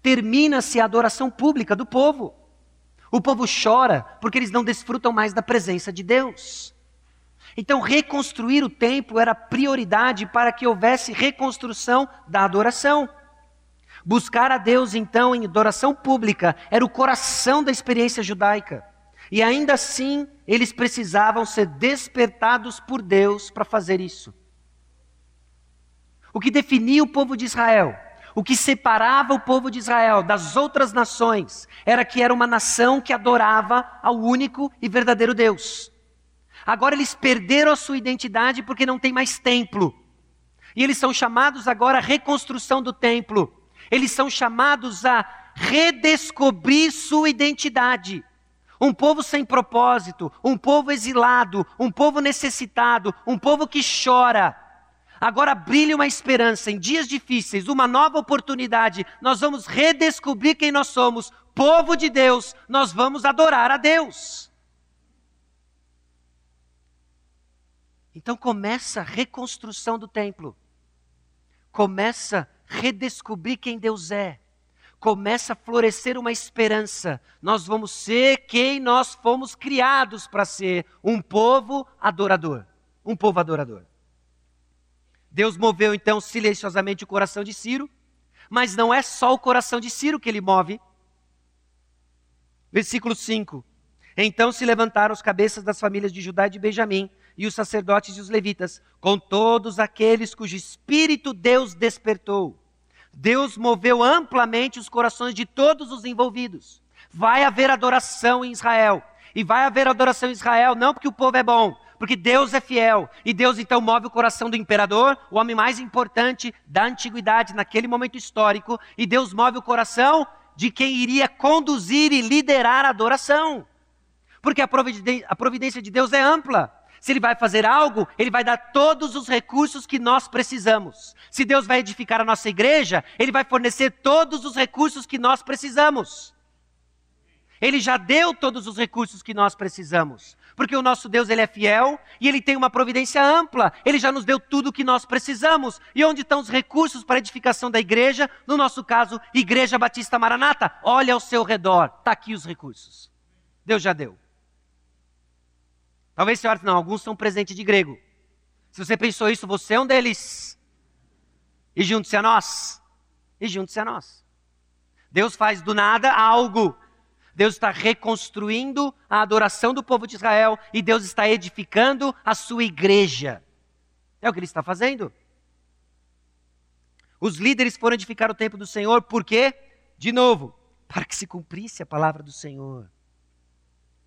termina-se a adoração pública do povo. O povo chora porque eles não desfrutam mais da presença de Deus. Então, reconstruir o templo era prioridade para que houvesse reconstrução da adoração. Buscar a Deus, então, em adoração pública, era o coração da experiência judaica. E ainda assim, eles precisavam ser despertados por Deus para fazer isso. O que definia o povo de Israel, o que separava o povo de Israel das outras nações, era que era uma nação que adorava ao único e verdadeiro Deus. Agora eles perderam a sua identidade porque não tem mais templo. E eles são chamados agora à reconstrução do templo. Eles são chamados a redescobrir sua identidade. Um povo sem propósito, um povo exilado, um povo necessitado, um povo que chora. Agora brilha uma esperança em dias difíceis, uma nova oportunidade. Nós vamos redescobrir quem nós somos, povo de Deus, nós vamos adorar a Deus. Então começa a reconstrução do templo. Começa redescobrir quem Deus é. Começa a florescer uma esperança. Nós vamos ser quem nós fomos criados para ser: um povo adorador. Um povo adorador. Deus moveu então silenciosamente o coração de Ciro, mas não é só o coração de Ciro que ele move. Versículo 5: Então se levantaram os cabeças das famílias de Judá e de Benjamim, e os sacerdotes e os levitas, com todos aqueles cujo espírito Deus despertou. Deus moveu amplamente os corações de todos os envolvidos. Vai haver adoração em Israel. E vai haver adoração em Israel não porque o povo é bom, porque Deus é fiel. E Deus então move o coração do imperador, o homem mais importante da antiguidade naquele momento histórico, e Deus move o coração de quem iria conduzir e liderar a adoração. Porque a providência de Deus é ampla. Se Ele vai fazer algo, Ele vai dar todos os recursos que nós precisamos. Se Deus vai edificar a nossa igreja, Ele vai fornecer todos os recursos que nós precisamos. Ele já deu todos os recursos que nós precisamos. Porque o nosso Deus ele é fiel e ele tem uma providência ampla. Ele já nos deu tudo o que nós precisamos. E onde estão os recursos para a edificação da igreja? No nosso caso, Igreja Batista Maranata. Olha ao seu redor, está aqui os recursos. Deus já deu. Talvez você não, alguns são presentes de grego. Se você pensou isso, você é um deles. E junte-se a nós. E junte-se a nós. Deus faz do nada algo Deus está reconstruindo a adoração do povo de Israel e Deus está edificando a sua igreja. É o que ele está fazendo. Os líderes foram edificar o templo do Senhor, por quê? De novo, para que se cumprisse a palavra do Senhor.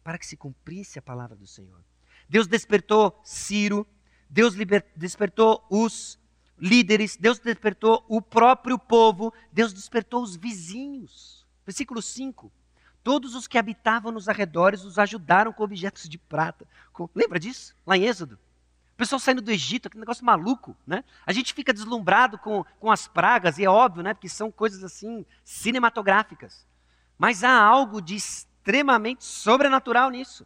Para que se cumprisse a palavra do Senhor. Deus despertou Ciro, Deus despertou os líderes, Deus despertou o próprio povo, Deus despertou os vizinhos. Versículo 5. Todos os que habitavam nos arredores os ajudaram com objetos de prata. Com... Lembra disso? Lá em Êxodo. O pessoal saindo do Egito, aquele negócio maluco, né? A gente fica deslumbrado com, com as pragas, e é óbvio, né? Porque são coisas assim, cinematográficas. Mas há algo de extremamente sobrenatural nisso.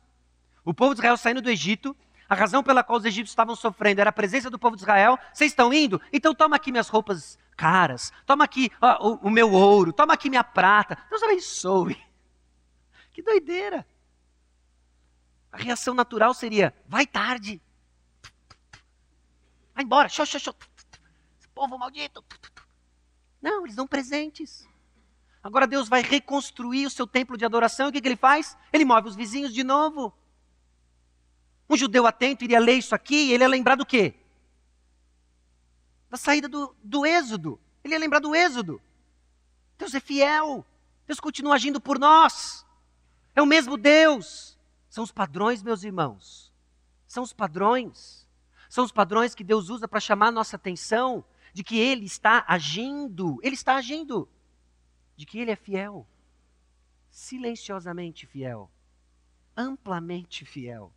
O povo de Israel saindo do Egito, a razão pela qual os egípcios estavam sofrendo era a presença do povo de Israel. Vocês estão indo? Então toma aqui minhas roupas caras, toma aqui ó, o, o, meu ouro, toma aqui minha prata. Deus abençoe. Que doideira! A reação natural seria: vai tarde. Vai embora. Xô, xô, xô. Esse povo maldito. Não, eles dão presentes. Agora Deus vai reconstruir o seu templo de adoração. E o que, que ele faz? Ele move os vizinhos de novo. Um judeu atento iria ler isso aqui e ele ia lembrar do quê? Da saída do, do êxodo. Ele ia lembrar do êxodo. Deus é fiel. Deus continua agindo por nós. É o mesmo Deus. São os padrões, meus irmãos. São os padrões. São os padrões que Deus usa para chamar a nossa atenção de que Ele está agindo. Ele está agindo. De que Ele é fiel. Silenciosamente fiel. Amplamente fiel.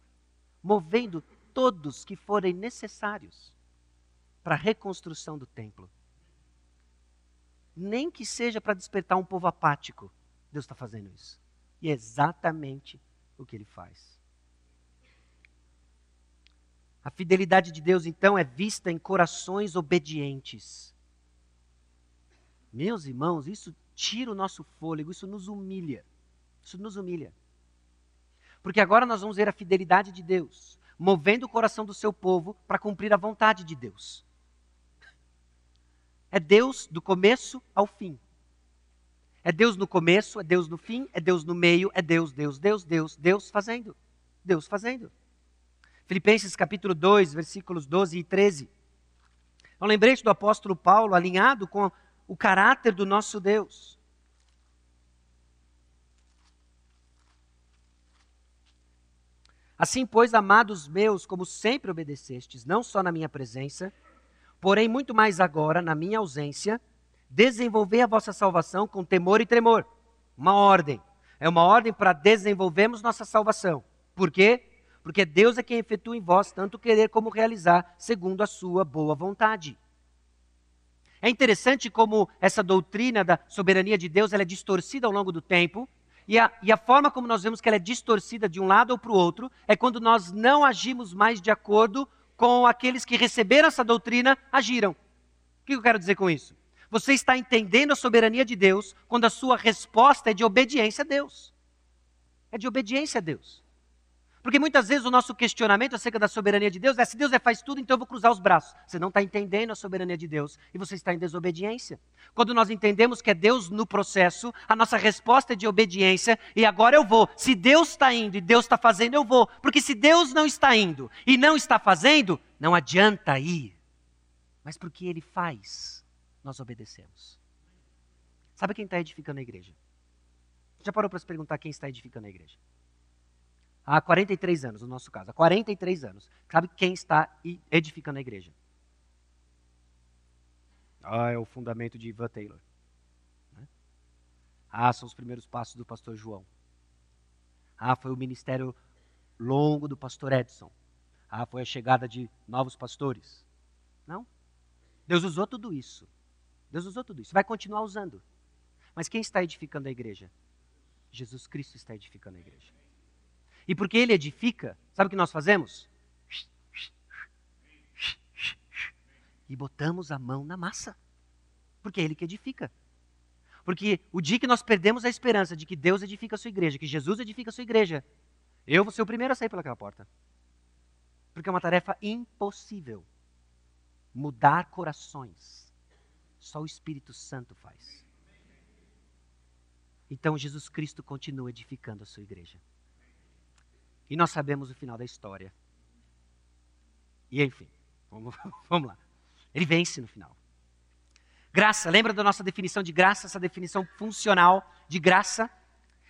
Movendo todos que forem necessários para a reconstrução do templo. Nem que seja para despertar um povo apático. Deus está fazendo isso. E é exatamente o que ele faz. A fidelidade de Deus, então, é vista em corações obedientes. Meus irmãos, isso tira o nosso fôlego, isso nos humilha. Isso nos humilha. Porque agora nós vamos ver a fidelidade de Deus, movendo o coração do seu povo para cumprir a vontade de Deus. É Deus do começo ao fim. É Deus no começo, é Deus no fim, é Deus no meio, é Deus, Deus, Deus, Deus, Deus fazendo. Deus fazendo. Filipenses capítulo 2, versículos 12 e 13. É um lembrete do apóstolo Paulo alinhado com o caráter do nosso Deus. Assim, pois, amados meus, como sempre obedecestes, não só na minha presença, porém muito mais agora, na minha ausência, desenvolver a vossa salvação com temor e tremor. Uma ordem. É uma ordem para desenvolvermos nossa salvação. Por quê? Porque Deus é quem efetua em vós tanto querer como realizar, segundo a sua boa vontade. É interessante como essa doutrina da soberania de Deus ela é distorcida ao longo do tempo. E a, e a forma como nós vemos que ela é distorcida de um lado ou para o outro é quando nós não agimos mais de acordo com aqueles que receberam essa doutrina agiram. O que eu quero dizer com isso? Você está entendendo a soberania de Deus quando a sua resposta é de obediência a Deus. É de obediência a Deus. Porque muitas vezes o nosso questionamento acerca da soberania de Deus é: se Deus é, faz tudo, então eu vou cruzar os braços. Você não está entendendo a soberania de Deus e você está em desobediência. Quando nós entendemos que é Deus no processo, a nossa resposta é de obediência e agora eu vou. Se Deus está indo e Deus está fazendo, eu vou. Porque se Deus não está indo e não está fazendo, não adianta ir. Mas porque Ele faz nós obedecemos. Sabe quem está edificando a igreja? Já parou para se perguntar quem está edificando a igreja? Há 43 anos, no nosso caso, há 43 anos. Sabe quem está edificando a igreja? Ah, é o fundamento de Ivan Taylor. Né? Ah, são os primeiros passos do pastor João. Ah, foi o ministério longo do pastor Edson. Ah, foi a chegada de novos pastores. Não. Deus usou tudo isso Deus usou tudo isso, vai continuar usando. Mas quem está edificando a igreja? Jesus Cristo está edificando a igreja. E porque ele edifica, sabe o que nós fazemos? E botamos a mão na massa. Porque é ele que edifica. Porque o dia que nós perdemos a esperança de que Deus edifica a sua igreja, que Jesus edifica a sua igreja, eu vou ser o primeiro a sair pelaquela porta. Porque é uma tarefa impossível. Mudar corações. Só o Espírito Santo faz. Então Jesus Cristo continua edificando a sua igreja. E nós sabemos o final da história. E enfim, vamos, vamos lá. Ele vence no final. Graça, lembra da nossa definição de graça, essa definição funcional de graça?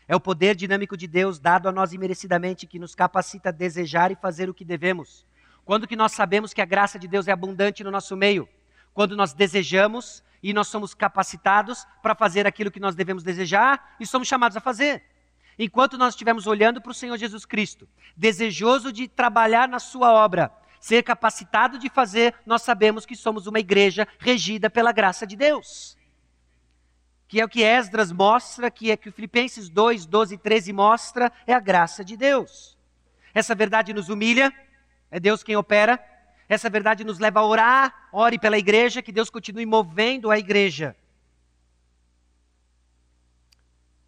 É o poder dinâmico de Deus dado a nós imerecidamente que nos capacita a desejar e fazer o que devemos. Quando que nós sabemos que a graça de Deus é abundante no nosso meio? Quando nós desejamos e nós somos capacitados para fazer aquilo que nós devemos desejar e somos chamados a fazer. Enquanto nós estivermos olhando para o Senhor Jesus Cristo, desejoso de trabalhar na sua obra, ser capacitado de fazer, nós sabemos que somos uma igreja regida pela graça de Deus. Que é o que Esdras mostra, que é que o Filipenses 2, 12 e 13 mostra, é a graça de Deus. Essa verdade nos humilha, é Deus quem opera, essa verdade nos leva a orar, ore pela igreja, que Deus continue movendo a igreja.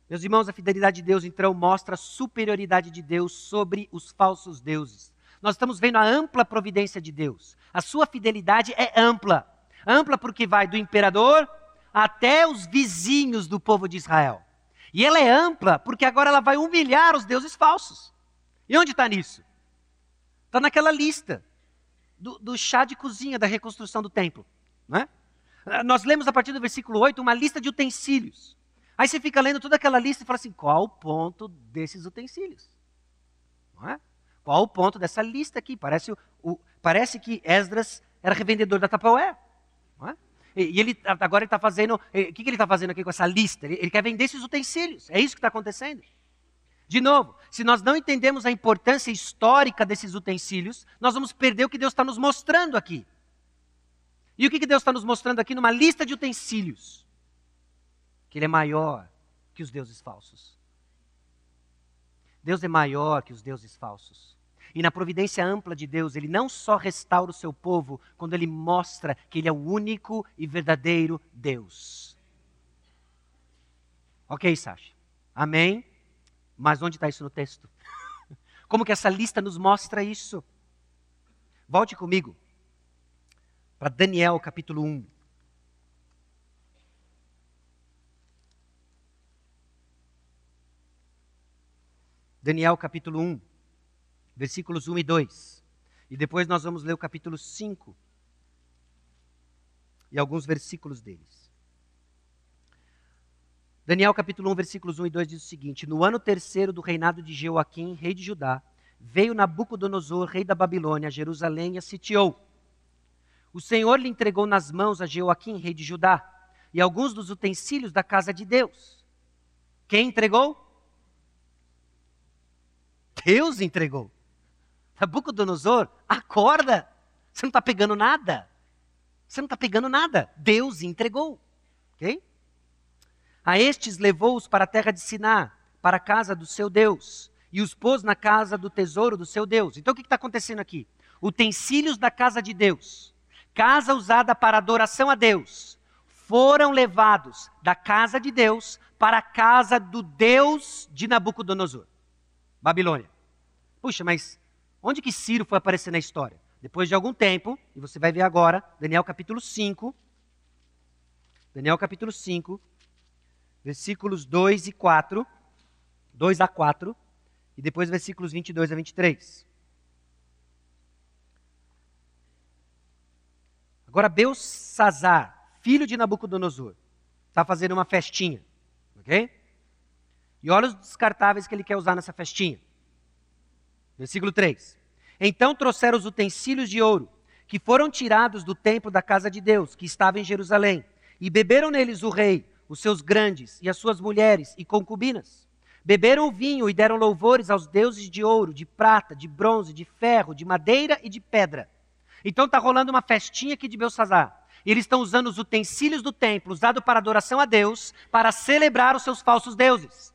Meus irmãos, a fidelidade de Deus então mostra a superioridade de Deus sobre os falsos deuses. Nós estamos vendo a ampla providência de Deus. A sua fidelidade é ampla. Ampla porque vai do imperador até os vizinhos do povo de Israel. E ela é ampla porque agora ela vai humilhar os deuses falsos. E onde está nisso? Está naquela lista do, do chá de cozinha da reconstrução do templo. Né? Nós lemos a partir do versículo 8 uma lista de utensílios. Aí você fica lendo toda aquela lista e fala assim: qual o ponto desses utensílios? É? Qual o ponto dessa lista aqui? Parece, o, o, parece que Esdras era revendedor da Tupperware. É? E, ele agora ele está fazendo. O que, que ele está fazendo aqui com essa lista? Ele, ele quer vender esses utensílios. É isso que está acontecendo. De novo, se nós não entendemos a importância histórica desses utensílios, nós vamos perder o que Deus está nos mostrando aqui. E o que Deus está nos mostrando aqui numa lista de utensílios? Que Ele é maior que os deuses falsos. Deus é maior que os deuses falsos. E na providência ampla de Deus, Ele não só restaura o seu povo, quando Ele mostra que Ele é o único e verdadeiro Deus. Ok, Sasha? Amém? Mas onde está isso no texto? Como que essa lista nos mostra isso? Volte comigo para Daniel capítulo 1. Daniel capítulo 1, versículos 1 e 2. E depois nós vamos ler o capítulo 5 e alguns versículos deles. Daniel capítulo 1, versículos 1 e 2 diz o seguinte: No ano terceiro do reinado de Jeoaquim, rei de Judá, veio Nabucodonosor, rei da Babilônia, a Jerusalém e a sitiou. O Senhor lhe entregou nas mãos a Jeoaquim, rei de Judá, e alguns dos utensílios da casa de Deus. Quem entregou? Deus entregou. Nabucodonosor, acorda! Você não está pegando nada. Você não está pegando nada. Deus entregou. Ok? A estes levou-os para a terra de Siná, para a casa do seu Deus, e os pôs na casa do tesouro do seu Deus. Então o que está acontecendo aqui? Utensílios da casa de Deus, casa usada para adoração a Deus, foram levados da casa de Deus para a casa do Deus de Nabucodonosor, Babilônia. Puxa, mas onde que Ciro foi aparecer na história? Depois de algum tempo, e você vai ver agora, Daniel capítulo 5. Daniel capítulo 5, versículos 2 e 4, 2 a 4, e depois versículos 22 a 23. Agora, Belsazar, filho de Nabucodonosor, está fazendo uma festinha, ok? E olha os descartáveis que ele quer usar nessa festinha. Versículo 3. Então trouxeram os utensílios de ouro, que foram tirados do templo da casa de Deus, que estava em Jerusalém, e beberam neles o rei, os seus grandes e as suas mulheres e concubinas. Beberam o vinho e deram louvores aos deuses de ouro, de prata, de bronze, de ferro, de madeira e de pedra. Então está rolando uma festinha aqui de Belsazar. E eles estão usando os utensílios do templo, usado para adoração a Deus, para celebrar os seus falsos deuses.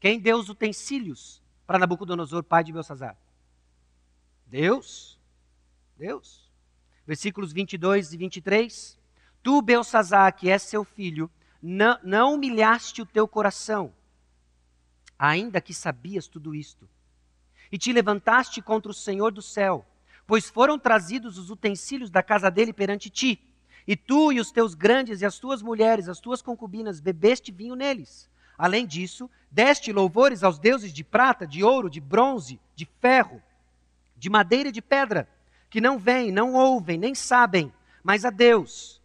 Quem deu os utensílios para Nabucodonosor, pai de Belsazar? Deus. Deus. Versículos 22 e 23. Tu, Belsazar, que és seu filho, não, não humilhaste o teu coração, ainda que sabias tudo isto. E te levantaste contra o Senhor do céu, pois foram trazidos os utensílios da casa dele perante ti. E tu e os teus grandes e as tuas mulheres, as tuas concubinas, bebeste vinho neles. Além disso, deste louvores aos deuses de prata, de ouro, de bronze, de ferro, de madeira e de pedra, que não veem, não ouvem, nem sabem, mas a Deus,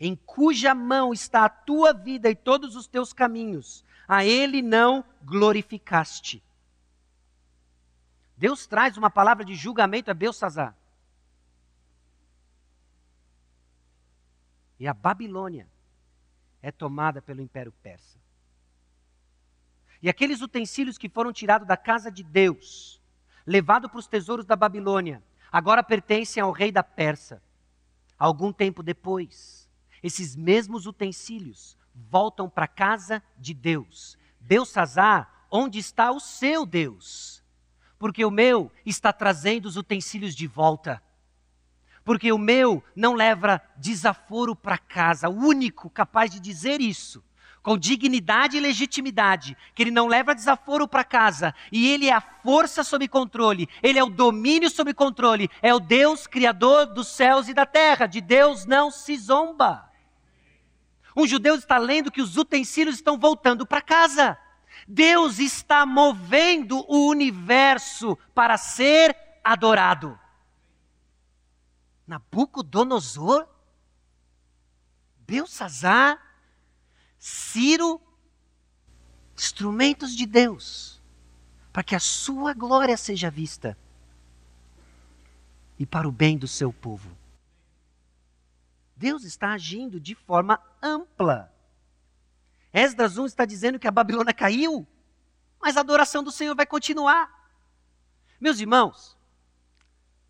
em cuja mão está a tua vida e todos os teus caminhos, a Ele não glorificaste. Deus traz uma palavra de julgamento a Belsazar. E a Babilônia é tomada pelo Império Persa. E aqueles utensílios que foram tirados da casa de Deus, levados para os tesouros da Babilônia, agora pertencem ao rei da Pérsia. Algum tempo depois, esses mesmos utensílios voltam para a casa de Deus. Belsazar, onde está o seu Deus? Porque o meu está trazendo os utensílios de volta porque o meu não leva desaforo para casa, o único capaz de dizer isso, com dignidade e legitimidade, que ele não leva desaforo para casa, e ele é a força sob controle, ele é o domínio sob controle, é o Deus criador dos céus e da terra, de Deus não se zomba. Um judeu está lendo que os utensílios estão voltando para casa. Deus está movendo o universo para ser adorado. Nabucodonosor, Belsazar, Ciro, instrumentos de Deus, para que a sua glória seja vista e para o bem do seu povo. Deus está agindo de forma ampla. Esdras 1 está dizendo que a Babilônia caiu, mas a adoração do Senhor vai continuar. Meus irmãos,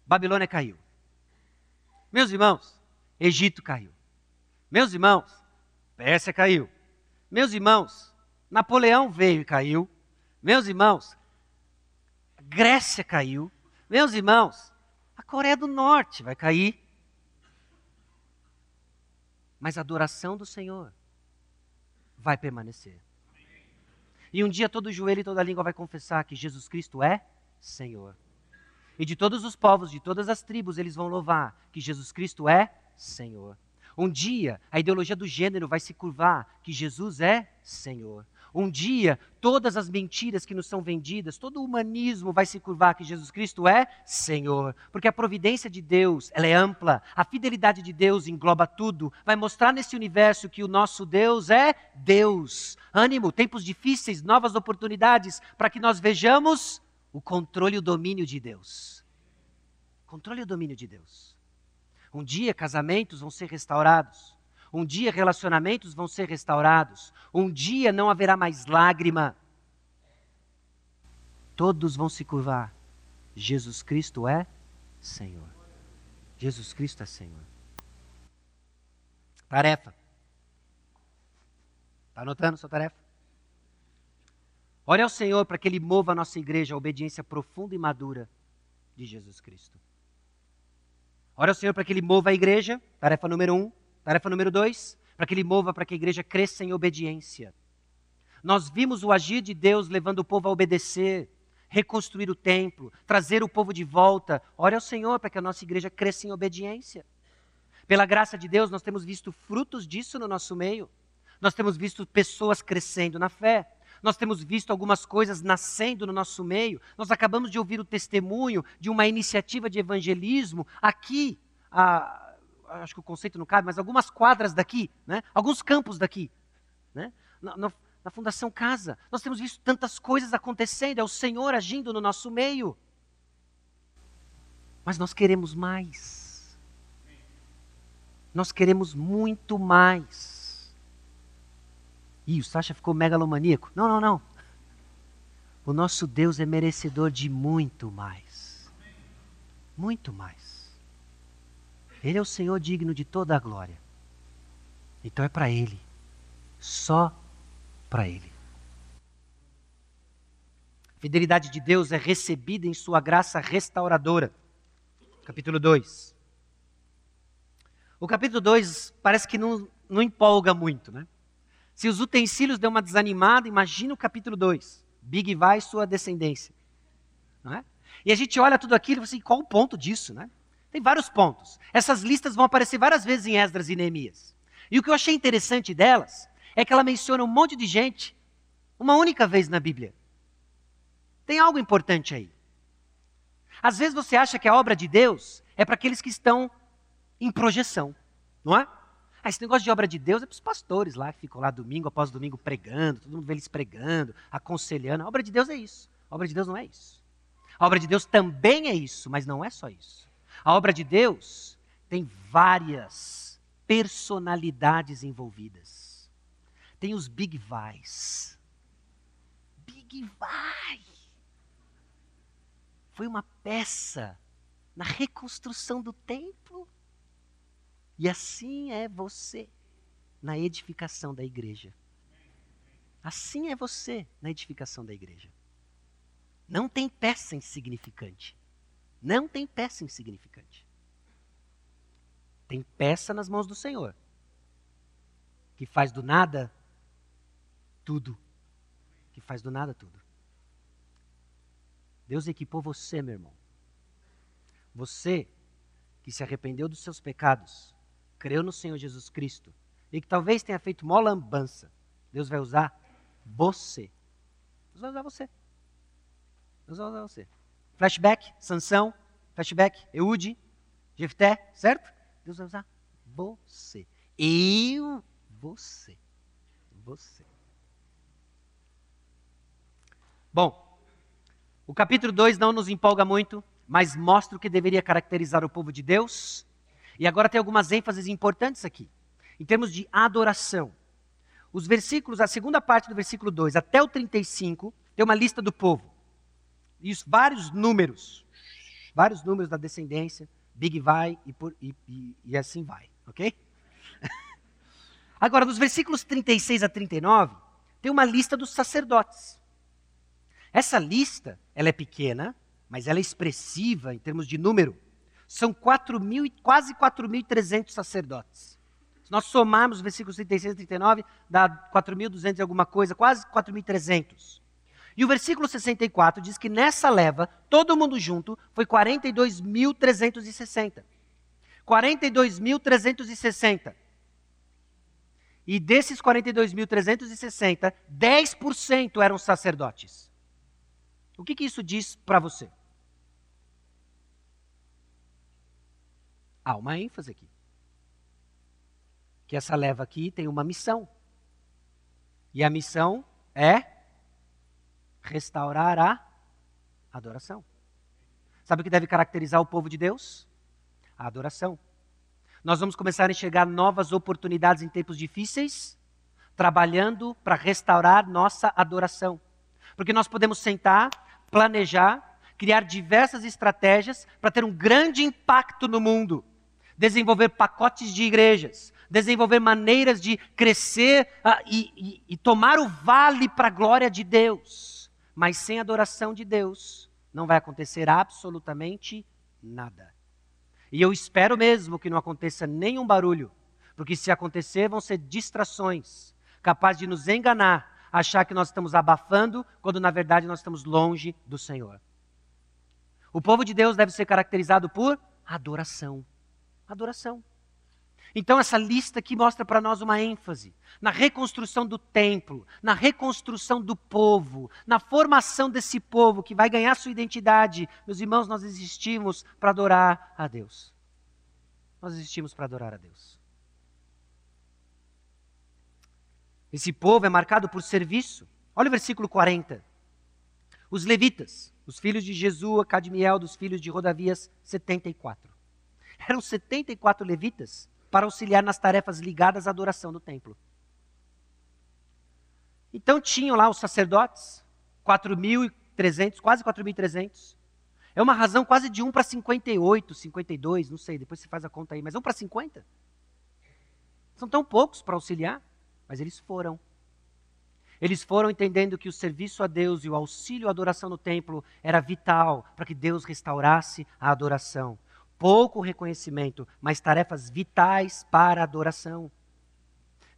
Babilônia caiu. Meus irmãos, Egito caiu. Meus irmãos, Pérsia caiu. Meus irmãos, Napoleão veio e caiu. Meus irmãos, Grécia caiu. Meus irmãos, a Coreia do Norte vai cair. Mas a adoração do Senhor vai permanecer. E um dia todo joelho e toda língua vai confessar que Jesus Cristo é Senhor. E de todos os povos, de todas as tribos, eles vão louvar que Jesus Cristo é Senhor. Um dia, a ideologia do gênero vai se curvar que Jesus é Senhor. Um dia, todas as mentiras que nos são vendidas, todo o humanismo vai se curvar que Jesus Cristo é Senhor. Porque a providência de Deus, ela é ampla, a fidelidade de Deus engloba tudo, vai mostrar nesse universo que o nosso Deus é Deus. Ânimo, tempos difíceis, novas oportunidades, para que nós vejamos o controle e o domínio de Deus. Controle e o domínio de Deus. Um dia casamentos vão ser restaurados. Um dia relacionamentos vão ser restaurados. Um dia não haverá mais lágrima. Todos vão se curvar. Jesus Cristo é Senhor. Jesus Cristo é Senhor. Tarefa. Está anotando sua tarefa? Ore ao Senhor para que Ele mova a nossa igreja à obediência profunda e madura de Jesus Cristo. Ore ao Senhor para que Ele mova a igreja, tarefa número um. Tarefa número dois, para que Ele mova para que a igreja cresça em obediência. Nós vimos o agir de Deus levando o povo a obedecer, reconstruir o templo, trazer o povo de volta. Ore ao Senhor para que a nossa igreja cresça em obediência. Pela graça de Deus, nós temos visto frutos disso no nosso meio. Nós temos visto pessoas crescendo na fé. Nós temos visto algumas coisas nascendo no nosso meio. Nós acabamos de ouvir o testemunho de uma iniciativa de evangelismo aqui, a, acho que o conceito não cabe, mas algumas quadras daqui, né? alguns campos daqui. Né? Na, na, na Fundação Casa. Nós temos visto tantas coisas acontecendo, é o Senhor agindo no nosso meio. Mas nós queremos mais. Nós queremos muito mais. Ih, o Sacha ficou megalomaníaco. Não, não, não. O nosso Deus é merecedor de muito mais. Muito mais. Ele é o Senhor digno de toda a glória. Então é para Ele. Só para Ele. fidelidade de Deus é recebida em sua graça restauradora. Capítulo 2. O capítulo 2 parece que não, não empolga muito, né? Se os utensílios deu uma desanimada, imagina o capítulo 2. Big vai sua descendência. Não é? E a gente olha tudo aquilo e fala assim, qual o ponto disso, né? Tem vários pontos. Essas listas vão aparecer várias vezes em Esdras e Neemias. E o que eu achei interessante delas é que ela menciona um monte de gente uma única vez na Bíblia. Tem algo importante aí. Às vezes você acha que a obra de Deus é para aqueles que estão em projeção, não é? Ah, esse negócio de obra de Deus é para os pastores lá que ficam lá domingo após domingo pregando, todo mundo vê eles pregando, aconselhando. A obra de Deus é isso. A obra de Deus não é isso. A obra de Deus também é isso, mas não é só isso. A obra de Deus tem várias personalidades envolvidas. Tem os big vais. Big vai. Foi uma peça na reconstrução do templo. E assim é você na edificação da igreja. Assim é você na edificação da igreja. Não tem peça insignificante. Não tem peça insignificante. Tem peça nas mãos do Senhor, que faz do nada tudo. Que faz do nada tudo. Deus equipou você, meu irmão. Você que se arrependeu dos seus pecados, creu no Senhor Jesus Cristo e que talvez tenha feito mó lambança, Deus vai usar você. Deus vai usar você. Deus vai usar você. Flashback, Sansão, flashback, Eude, Jefté, certo? Deus vai usar você. Eu, você. Você. Bom, o capítulo 2 não nos empolga muito, mas mostra o que deveria caracterizar o povo de Deus. E agora tem algumas ênfases importantes aqui, em termos de adoração. Os versículos, a segunda parte do versículo 2 até o 35, tem uma lista do povo. E vários números vários números da descendência, Big vai e, por, e, e, e assim vai, ok? Agora, dos versículos 36 a 39, tem uma lista dos sacerdotes. Essa lista, ela é pequena, mas ela é expressiva em termos de número. São 4 mil, quase 4.300 sacerdotes. Se nós somarmos os versículos 36 e 39, dá 4.200 e alguma coisa, quase 4.300. E o versículo 64 diz que nessa leva, todo mundo junto, foi 42.360. 42.360. E desses 42.360, 10% eram sacerdotes. O que, que isso diz para você? Há uma ênfase aqui. Que essa leva aqui tem uma missão. E a missão é restaurar a adoração. Sabe o que deve caracterizar o povo de Deus? A adoração. Nós vamos começar a enxergar novas oportunidades em tempos difíceis, trabalhando para restaurar nossa adoração. Porque nós podemos sentar, planejar, criar diversas estratégias para ter um grande impacto no mundo, desenvolver pacotes de igrejas, desenvolver maneiras de crescer uh, e, e, e tomar o vale para a glória de Deus. Mas sem adoração de Deus, não vai acontecer absolutamente nada. E eu espero mesmo que não aconteça nenhum barulho, porque se acontecer, vão ser distrações, capazes de nos enganar, achar que nós estamos abafando, quando na verdade nós estamos longe do Senhor. O povo de Deus deve ser caracterizado por adoração. Adoração. Então, essa lista aqui mostra para nós uma ênfase na reconstrução do templo, na reconstrução do povo, na formação desse povo que vai ganhar sua identidade. Meus irmãos, nós existimos para adorar a Deus. Nós existimos para adorar a Deus. Esse povo é marcado por serviço. Olha o versículo 40. Os levitas, os filhos de Jesua, Cadmiel, dos filhos de Rodavias, 74. Eram 74 levitas para auxiliar nas tarefas ligadas à adoração do templo. Então tinham lá os sacerdotes, 4.300, quase 4.300. É uma razão quase de 1 para 58, 52, não sei, depois você faz a conta aí, mas 1 para 50. São tão poucos para auxiliar, mas eles foram. Eles foram entendendo que o serviço a Deus e o auxílio à adoração no templo era vital para que Deus restaurasse a adoração. Pouco reconhecimento, mas tarefas vitais para a adoração.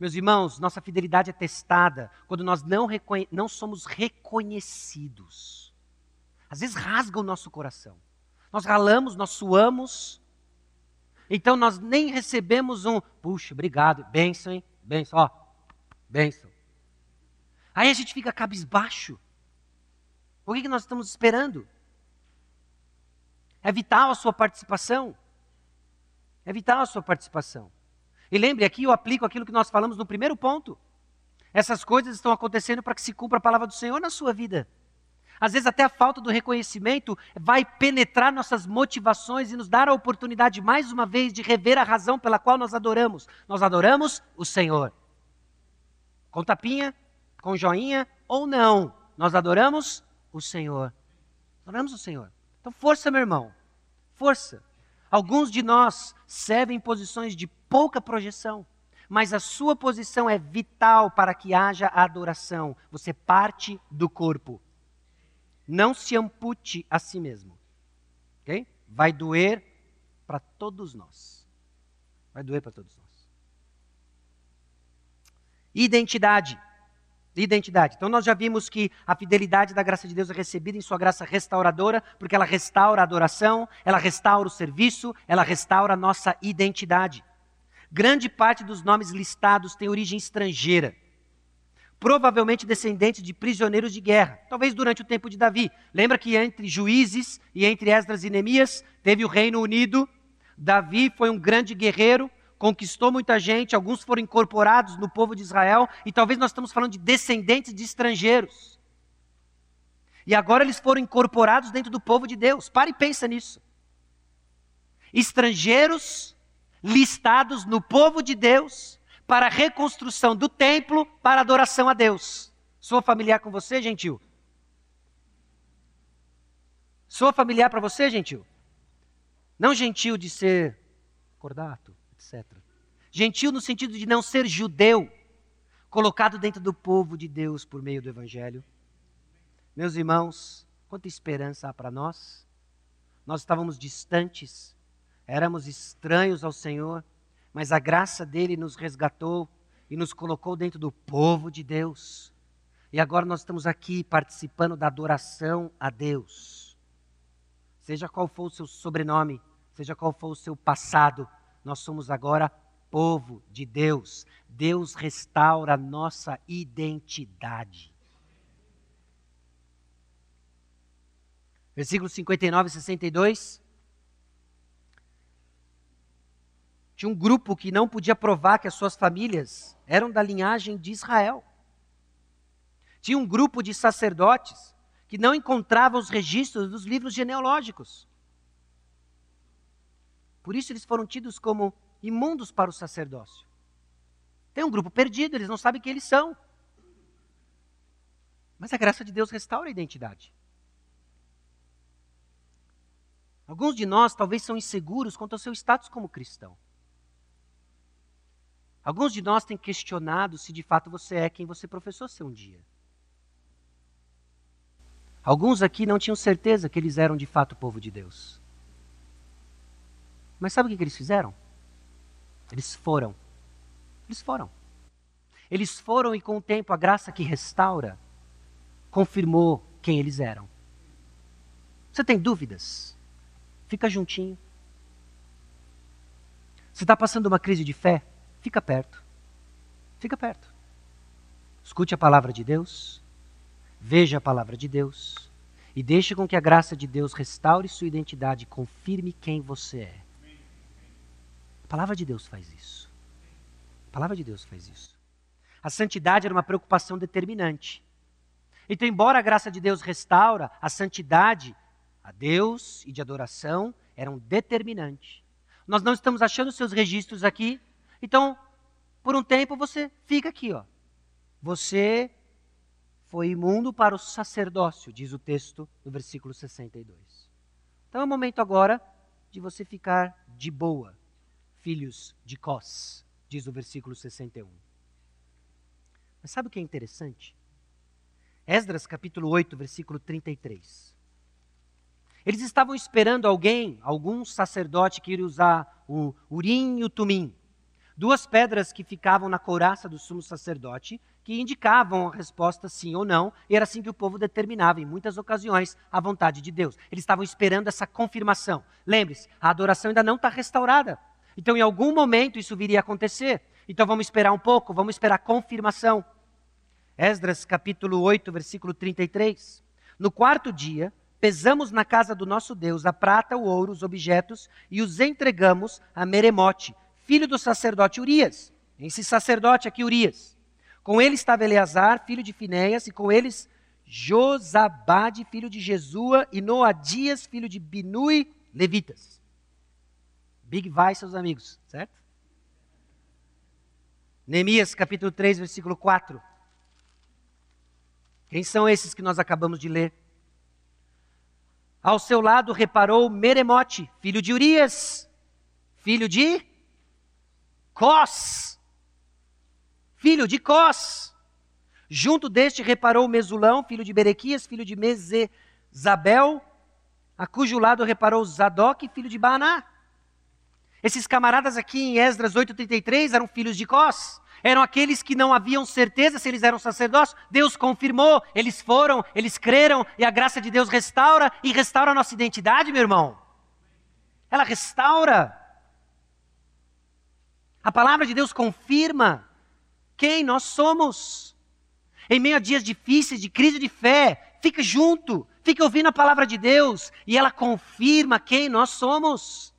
Meus irmãos, nossa fidelidade é testada quando nós não, não somos reconhecidos. Às vezes rasga o nosso coração. Nós ralamos, nós suamos. Então nós nem recebemos um, puxa, obrigado, bênção, hein? Bênção, ó, bênção. Aí a gente fica cabisbaixo. O que, que nós estamos esperando? É vital a sua participação. É vital a sua participação. E lembre, aqui eu aplico aquilo que nós falamos no primeiro ponto. Essas coisas estão acontecendo para que se cumpra a palavra do Senhor na sua vida. Às vezes, até a falta do reconhecimento vai penetrar nossas motivações e nos dar a oportunidade, mais uma vez, de rever a razão pela qual nós adoramos. Nós adoramos o Senhor. Com tapinha, com joinha ou não, nós adoramos o Senhor. Adoramos o Senhor. Então, força, meu irmão. Força. Alguns de nós servem em posições de pouca projeção, mas a sua posição é vital para que haja adoração. Você parte do corpo. Não se ampute a si mesmo. Ok? Vai doer para todos nós. Vai doer para todos nós. Identidade identidade. Então nós já vimos que a fidelidade da graça de Deus é recebida em sua graça restauradora, porque ela restaura a adoração, ela restaura o serviço, ela restaura a nossa identidade. Grande parte dos nomes listados tem origem estrangeira. Provavelmente descendentes de prisioneiros de guerra, talvez durante o tempo de Davi. Lembra que entre juízes e entre Esdras e Neemias teve o Reino Unido. Davi foi um grande guerreiro, conquistou muita gente, alguns foram incorporados no povo de Israel, e talvez nós estamos falando de descendentes de estrangeiros. E agora eles foram incorporados dentro do povo de Deus. Pare e pensa nisso. Estrangeiros listados no povo de Deus para a reconstrução do templo para adoração a Deus. Sou familiar com você, gentil? Sou familiar para você, gentil? Não gentil de ser cordato Gentil no sentido de não ser judeu, colocado dentro do povo de Deus por meio do Evangelho. Meus irmãos, quanta esperança há para nós. Nós estávamos distantes, éramos estranhos ao Senhor, mas a graça dele nos resgatou e nos colocou dentro do povo de Deus. E agora nós estamos aqui participando da adoração a Deus. Seja qual for o seu sobrenome, seja qual for o seu passado, nós somos agora povo de Deus. Deus restaura a nossa identidade. Versículos 59 e 62. Tinha um grupo que não podia provar que as suas famílias eram da linhagem de Israel. Tinha um grupo de sacerdotes que não encontravam os registros dos livros genealógicos. Por isso eles foram tidos como imundos para o sacerdócio. Tem um grupo perdido, eles não sabem quem eles são. Mas a graça de Deus restaura a identidade. Alguns de nós talvez são inseguros quanto ao seu status como cristão. Alguns de nós têm questionado se de fato você é quem você professou ser um dia. Alguns aqui não tinham certeza que eles eram de fato o povo de Deus. Mas sabe o que, eles fizeram? Eles foram. Eles foram. Eles foram e com o tempo a graça que restaura confirmou quem eles eram. Você tem dúvidas? Fica juntinho. Você está passando uma crise de fé? Fica perto. Fica perto. Escute a palavra de Deus. Veja a palavra de Deus. E deixe com que a graça de Deus restaure sua identidade e confirme quem você é. Palavra de Deus faz isso. A palavra de Deus faz isso. A santidade era uma preocupação determinante. Então, embora a graça de Deus restaura, a santidade a Deus e de adoração eram determinante. Nós não estamos achando seus registros aqui, então, por um tempo você fica aqui, ó. Você foi imundo para o sacerdócio, diz o texto no versículo 62. Então é o momento agora de você ficar de boa, filhos de Cós, diz o versículo 61. Mas sabe o que é interessante? Esdras capítulo 8, versículo 33. Eles estavam esperando alguém, algum sacerdote que iria usar o Urim e o Tumim, duas pedras que ficavam na couraça do sumo sacerdote, que indicavam a resposta sim ou não, e era assim que o povo determinava, em muitas ocasiões, a vontade de Deus. Eles estavam esperando essa confirmação. Lembre-se, a adoração ainda não está restaurada. Então, em algum momento, isso viria a acontecer. Então, vamos esperar um pouco, vamos esperar a confirmação. Esdras capítulo 8, versículo 33. No quarto dia, pesamos na casa do nosso Deus a prata, o ouro, os objetos e os entregamos a Meremote, filho do sacerdote Urias. Esse sacerdote aqui, Urias. Com ele estava Eleazar, filho de Finéias, e com eles Josabade, filho de Jesua, e Noadias, filho de Binui, levitas. Big vai, seus amigos, certo? Neemias capítulo 3, versículo 4. Quem são esses que nós acabamos de ler? Ao seu lado reparou Meremote, filho de Urias, filho de Cós, filho de Cós. Junto deste reparou Mesulão, filho de Berequias, filho de Mezezabel, a cujo lado reparou Zadok, filho de Baná. Esses camaradas aqui em Esdras 8:33 eram filhos de Cós eram aqueles que não haviam certeza se eles eram sacerdócios. Deus confirmou, eles foram, eles creram, e a graça de Deus restaura e restaura a nossa identidade, meu irmão. Ela restaura. A palavra de Deus confirma quem nós somos. Em meio a dias difíceis, de crise de fé, fica junto, fica ouvindo a palavra de Deus e ela confirma quem nós somos.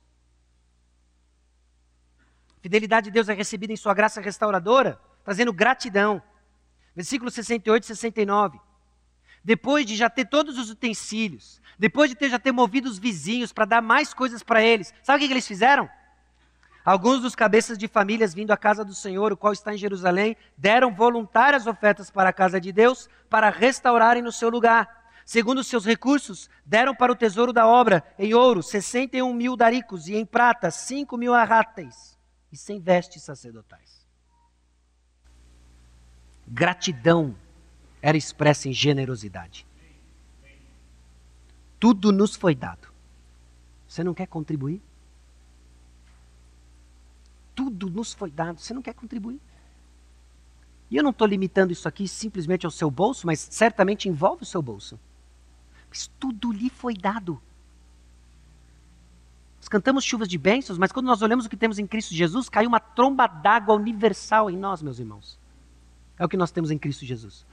Fidelidade de Deus é recebida em sua graça restauradora, trazendo gratidão. Versículo 68 e 69. Depois de já ter todos os utensílios, depois de ter já ter movido os vizinhos para dar mais coisas para eles, sabe o que, que eles fizeram? Alguns dos cabeças de famílias vindo à casa do Senhor, o qual está em Jerusalém, deram voluntárias ofertas para a casa de Deus, para restaurarem no seu lugar. Segundo os seus recursos, deram para o tesouro da obra, em ouro, 61 mil daricos, e em prata, 5 mil arráteis e sem vestes sacerdotais. Gratidão era expressa em generosidade. Tudo nos foi dado. Você não quer contribuir? Tudo nos foi dado. Você não quer contribuir? E eu não estou limitando isso aqui simplesmente ao seu bolso, mas certamente envolve o seu bolso. Mas tudo lhe foi dado. Nós cantamos chuvas de bênçãos, mas quando nós olhamos o que temos em Cristo Jesus, cai uma tromba d'água universal em nós, meus irmãos. É o que nós temos em Cristo Jesus.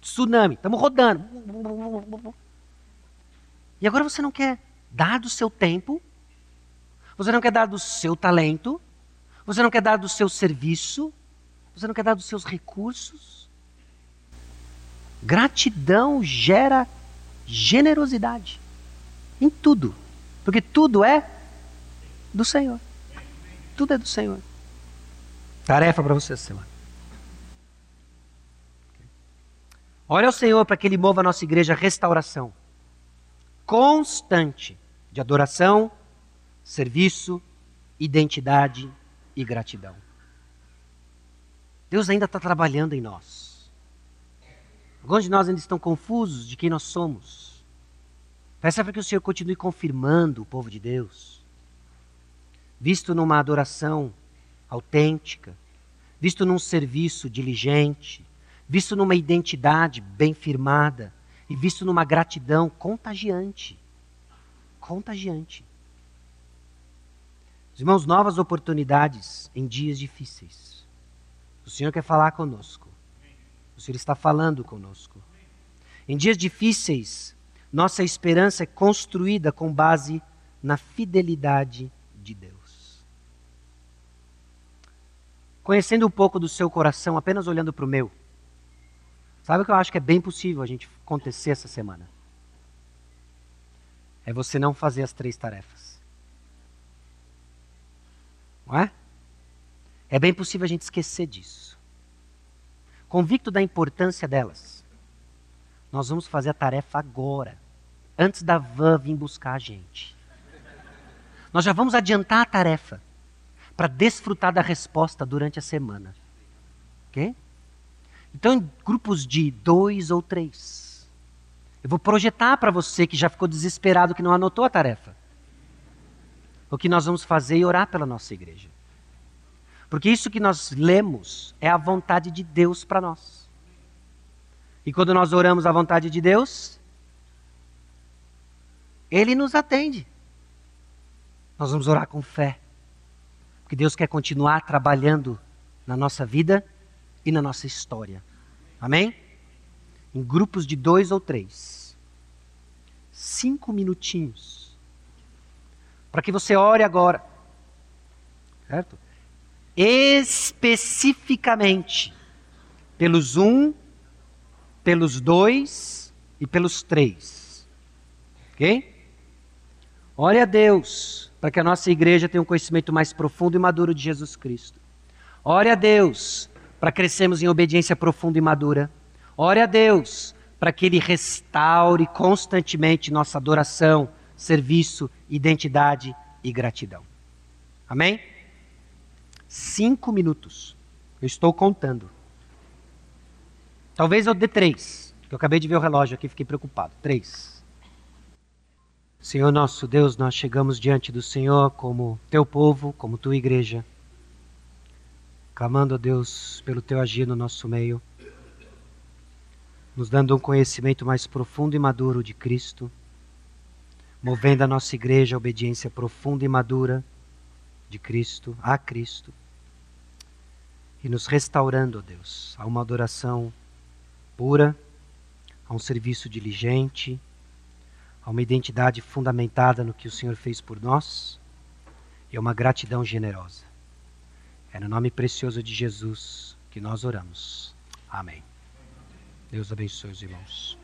Tsunami, estamos rodando. E agora você não quer dar do seu tempo, você não quer dar do seu talento, você não quer dar do seu serviço, você não quer dar dos seus recursos. Gratidão gera generosidade em tudo. Porque tudo é do Senhor. Tudo é do Senhor. Tarefa para você essa semana. Olha ao Senhor para que Ele mova a nossa igreja a restauração constante de adoração, serviço, identidade e gratidão. Deus ainda está trabalhando em nós. Alguns de nós ainda estão confusos de quem nós somos. Peça para que o Senhor continue confirmando o povo de Deus, visto numa adoração autêntica, visto num serviço diligente, visto numa identidade bem firmada e visto numa gratidão contagiante. Contagiante. Os irmãos, novas oportunidades em dias difíceis. O Senhor quer falar conosco. O Senhor está falando conosco. Em dias difíceis, nossa esperança é construída com base na fidelidade de Deus. Conhecendo um pouco do seu coração, apenas olhando para o meu, sabe o que eu acho que é bem possível a gente acontecer essa semana? É você não fazer as três tarefas. Não é? É bem possível a gente esquecer disso. Convicto da importância delas, nós vamos fazer a tarefa agora, antes da van vir buscar a gente. Nós já vamos adiantar a tarefa para desfrutar da resposta durante a semana. Ok? Então, em grupos de dois ou três. Eu vou projetar para você que já ficou desesperado, que não anotou a tarefa. O que nós vamos fazer e orar pela nossa igreja. Porque isso que nós lemos é a vontade de Deus para nós. E quando nós oramos a vontade de Deus, Ele nos atende. Nós vamos orar com fé. Porque Deus quer continuar trabalhando na nossa vida e na nossa história. Amém? Em grupos de dois ou três. Cinco minutinhos. Para que você ore agora. Certo? Especificamente pelos um, pelos dois e pelos três. Ok? Ore a Deus para que a nossa igreja tenha um conhecimento mais profundo e maduro de Jesus Cristo. Ore a Deus para crescermos em obediência profunda e madura. Ore a Deus para que Ele restaure constantemente nossa adoração, serviço, identidade e gratidão. Amém? Cinco minutos. Eu estou contando. Talvez eu dê três. Eu acabei de ver o relógio aqui fiquei preocupado. Três. Senhor nosso Deus, nós chegamos diante do Senhor como teu povo, como tua igreja, clamando a Deus pelo teu agir no nosso meio, nos dando um conhecimento mais profundo e maduro de Cristo, movendo a nossa igreja à obediência profunda e madura de Cristo, a Cristo, e nos restaurando, ó Deus, a uma adoração pura, a um serviço diligente, a uma identidade fundamentada no que o Senhor fez por nós e a uma gratidão generosa. É no nome precioso de Jesus que nós oramos. Amém. Deus abençoe os irmãos.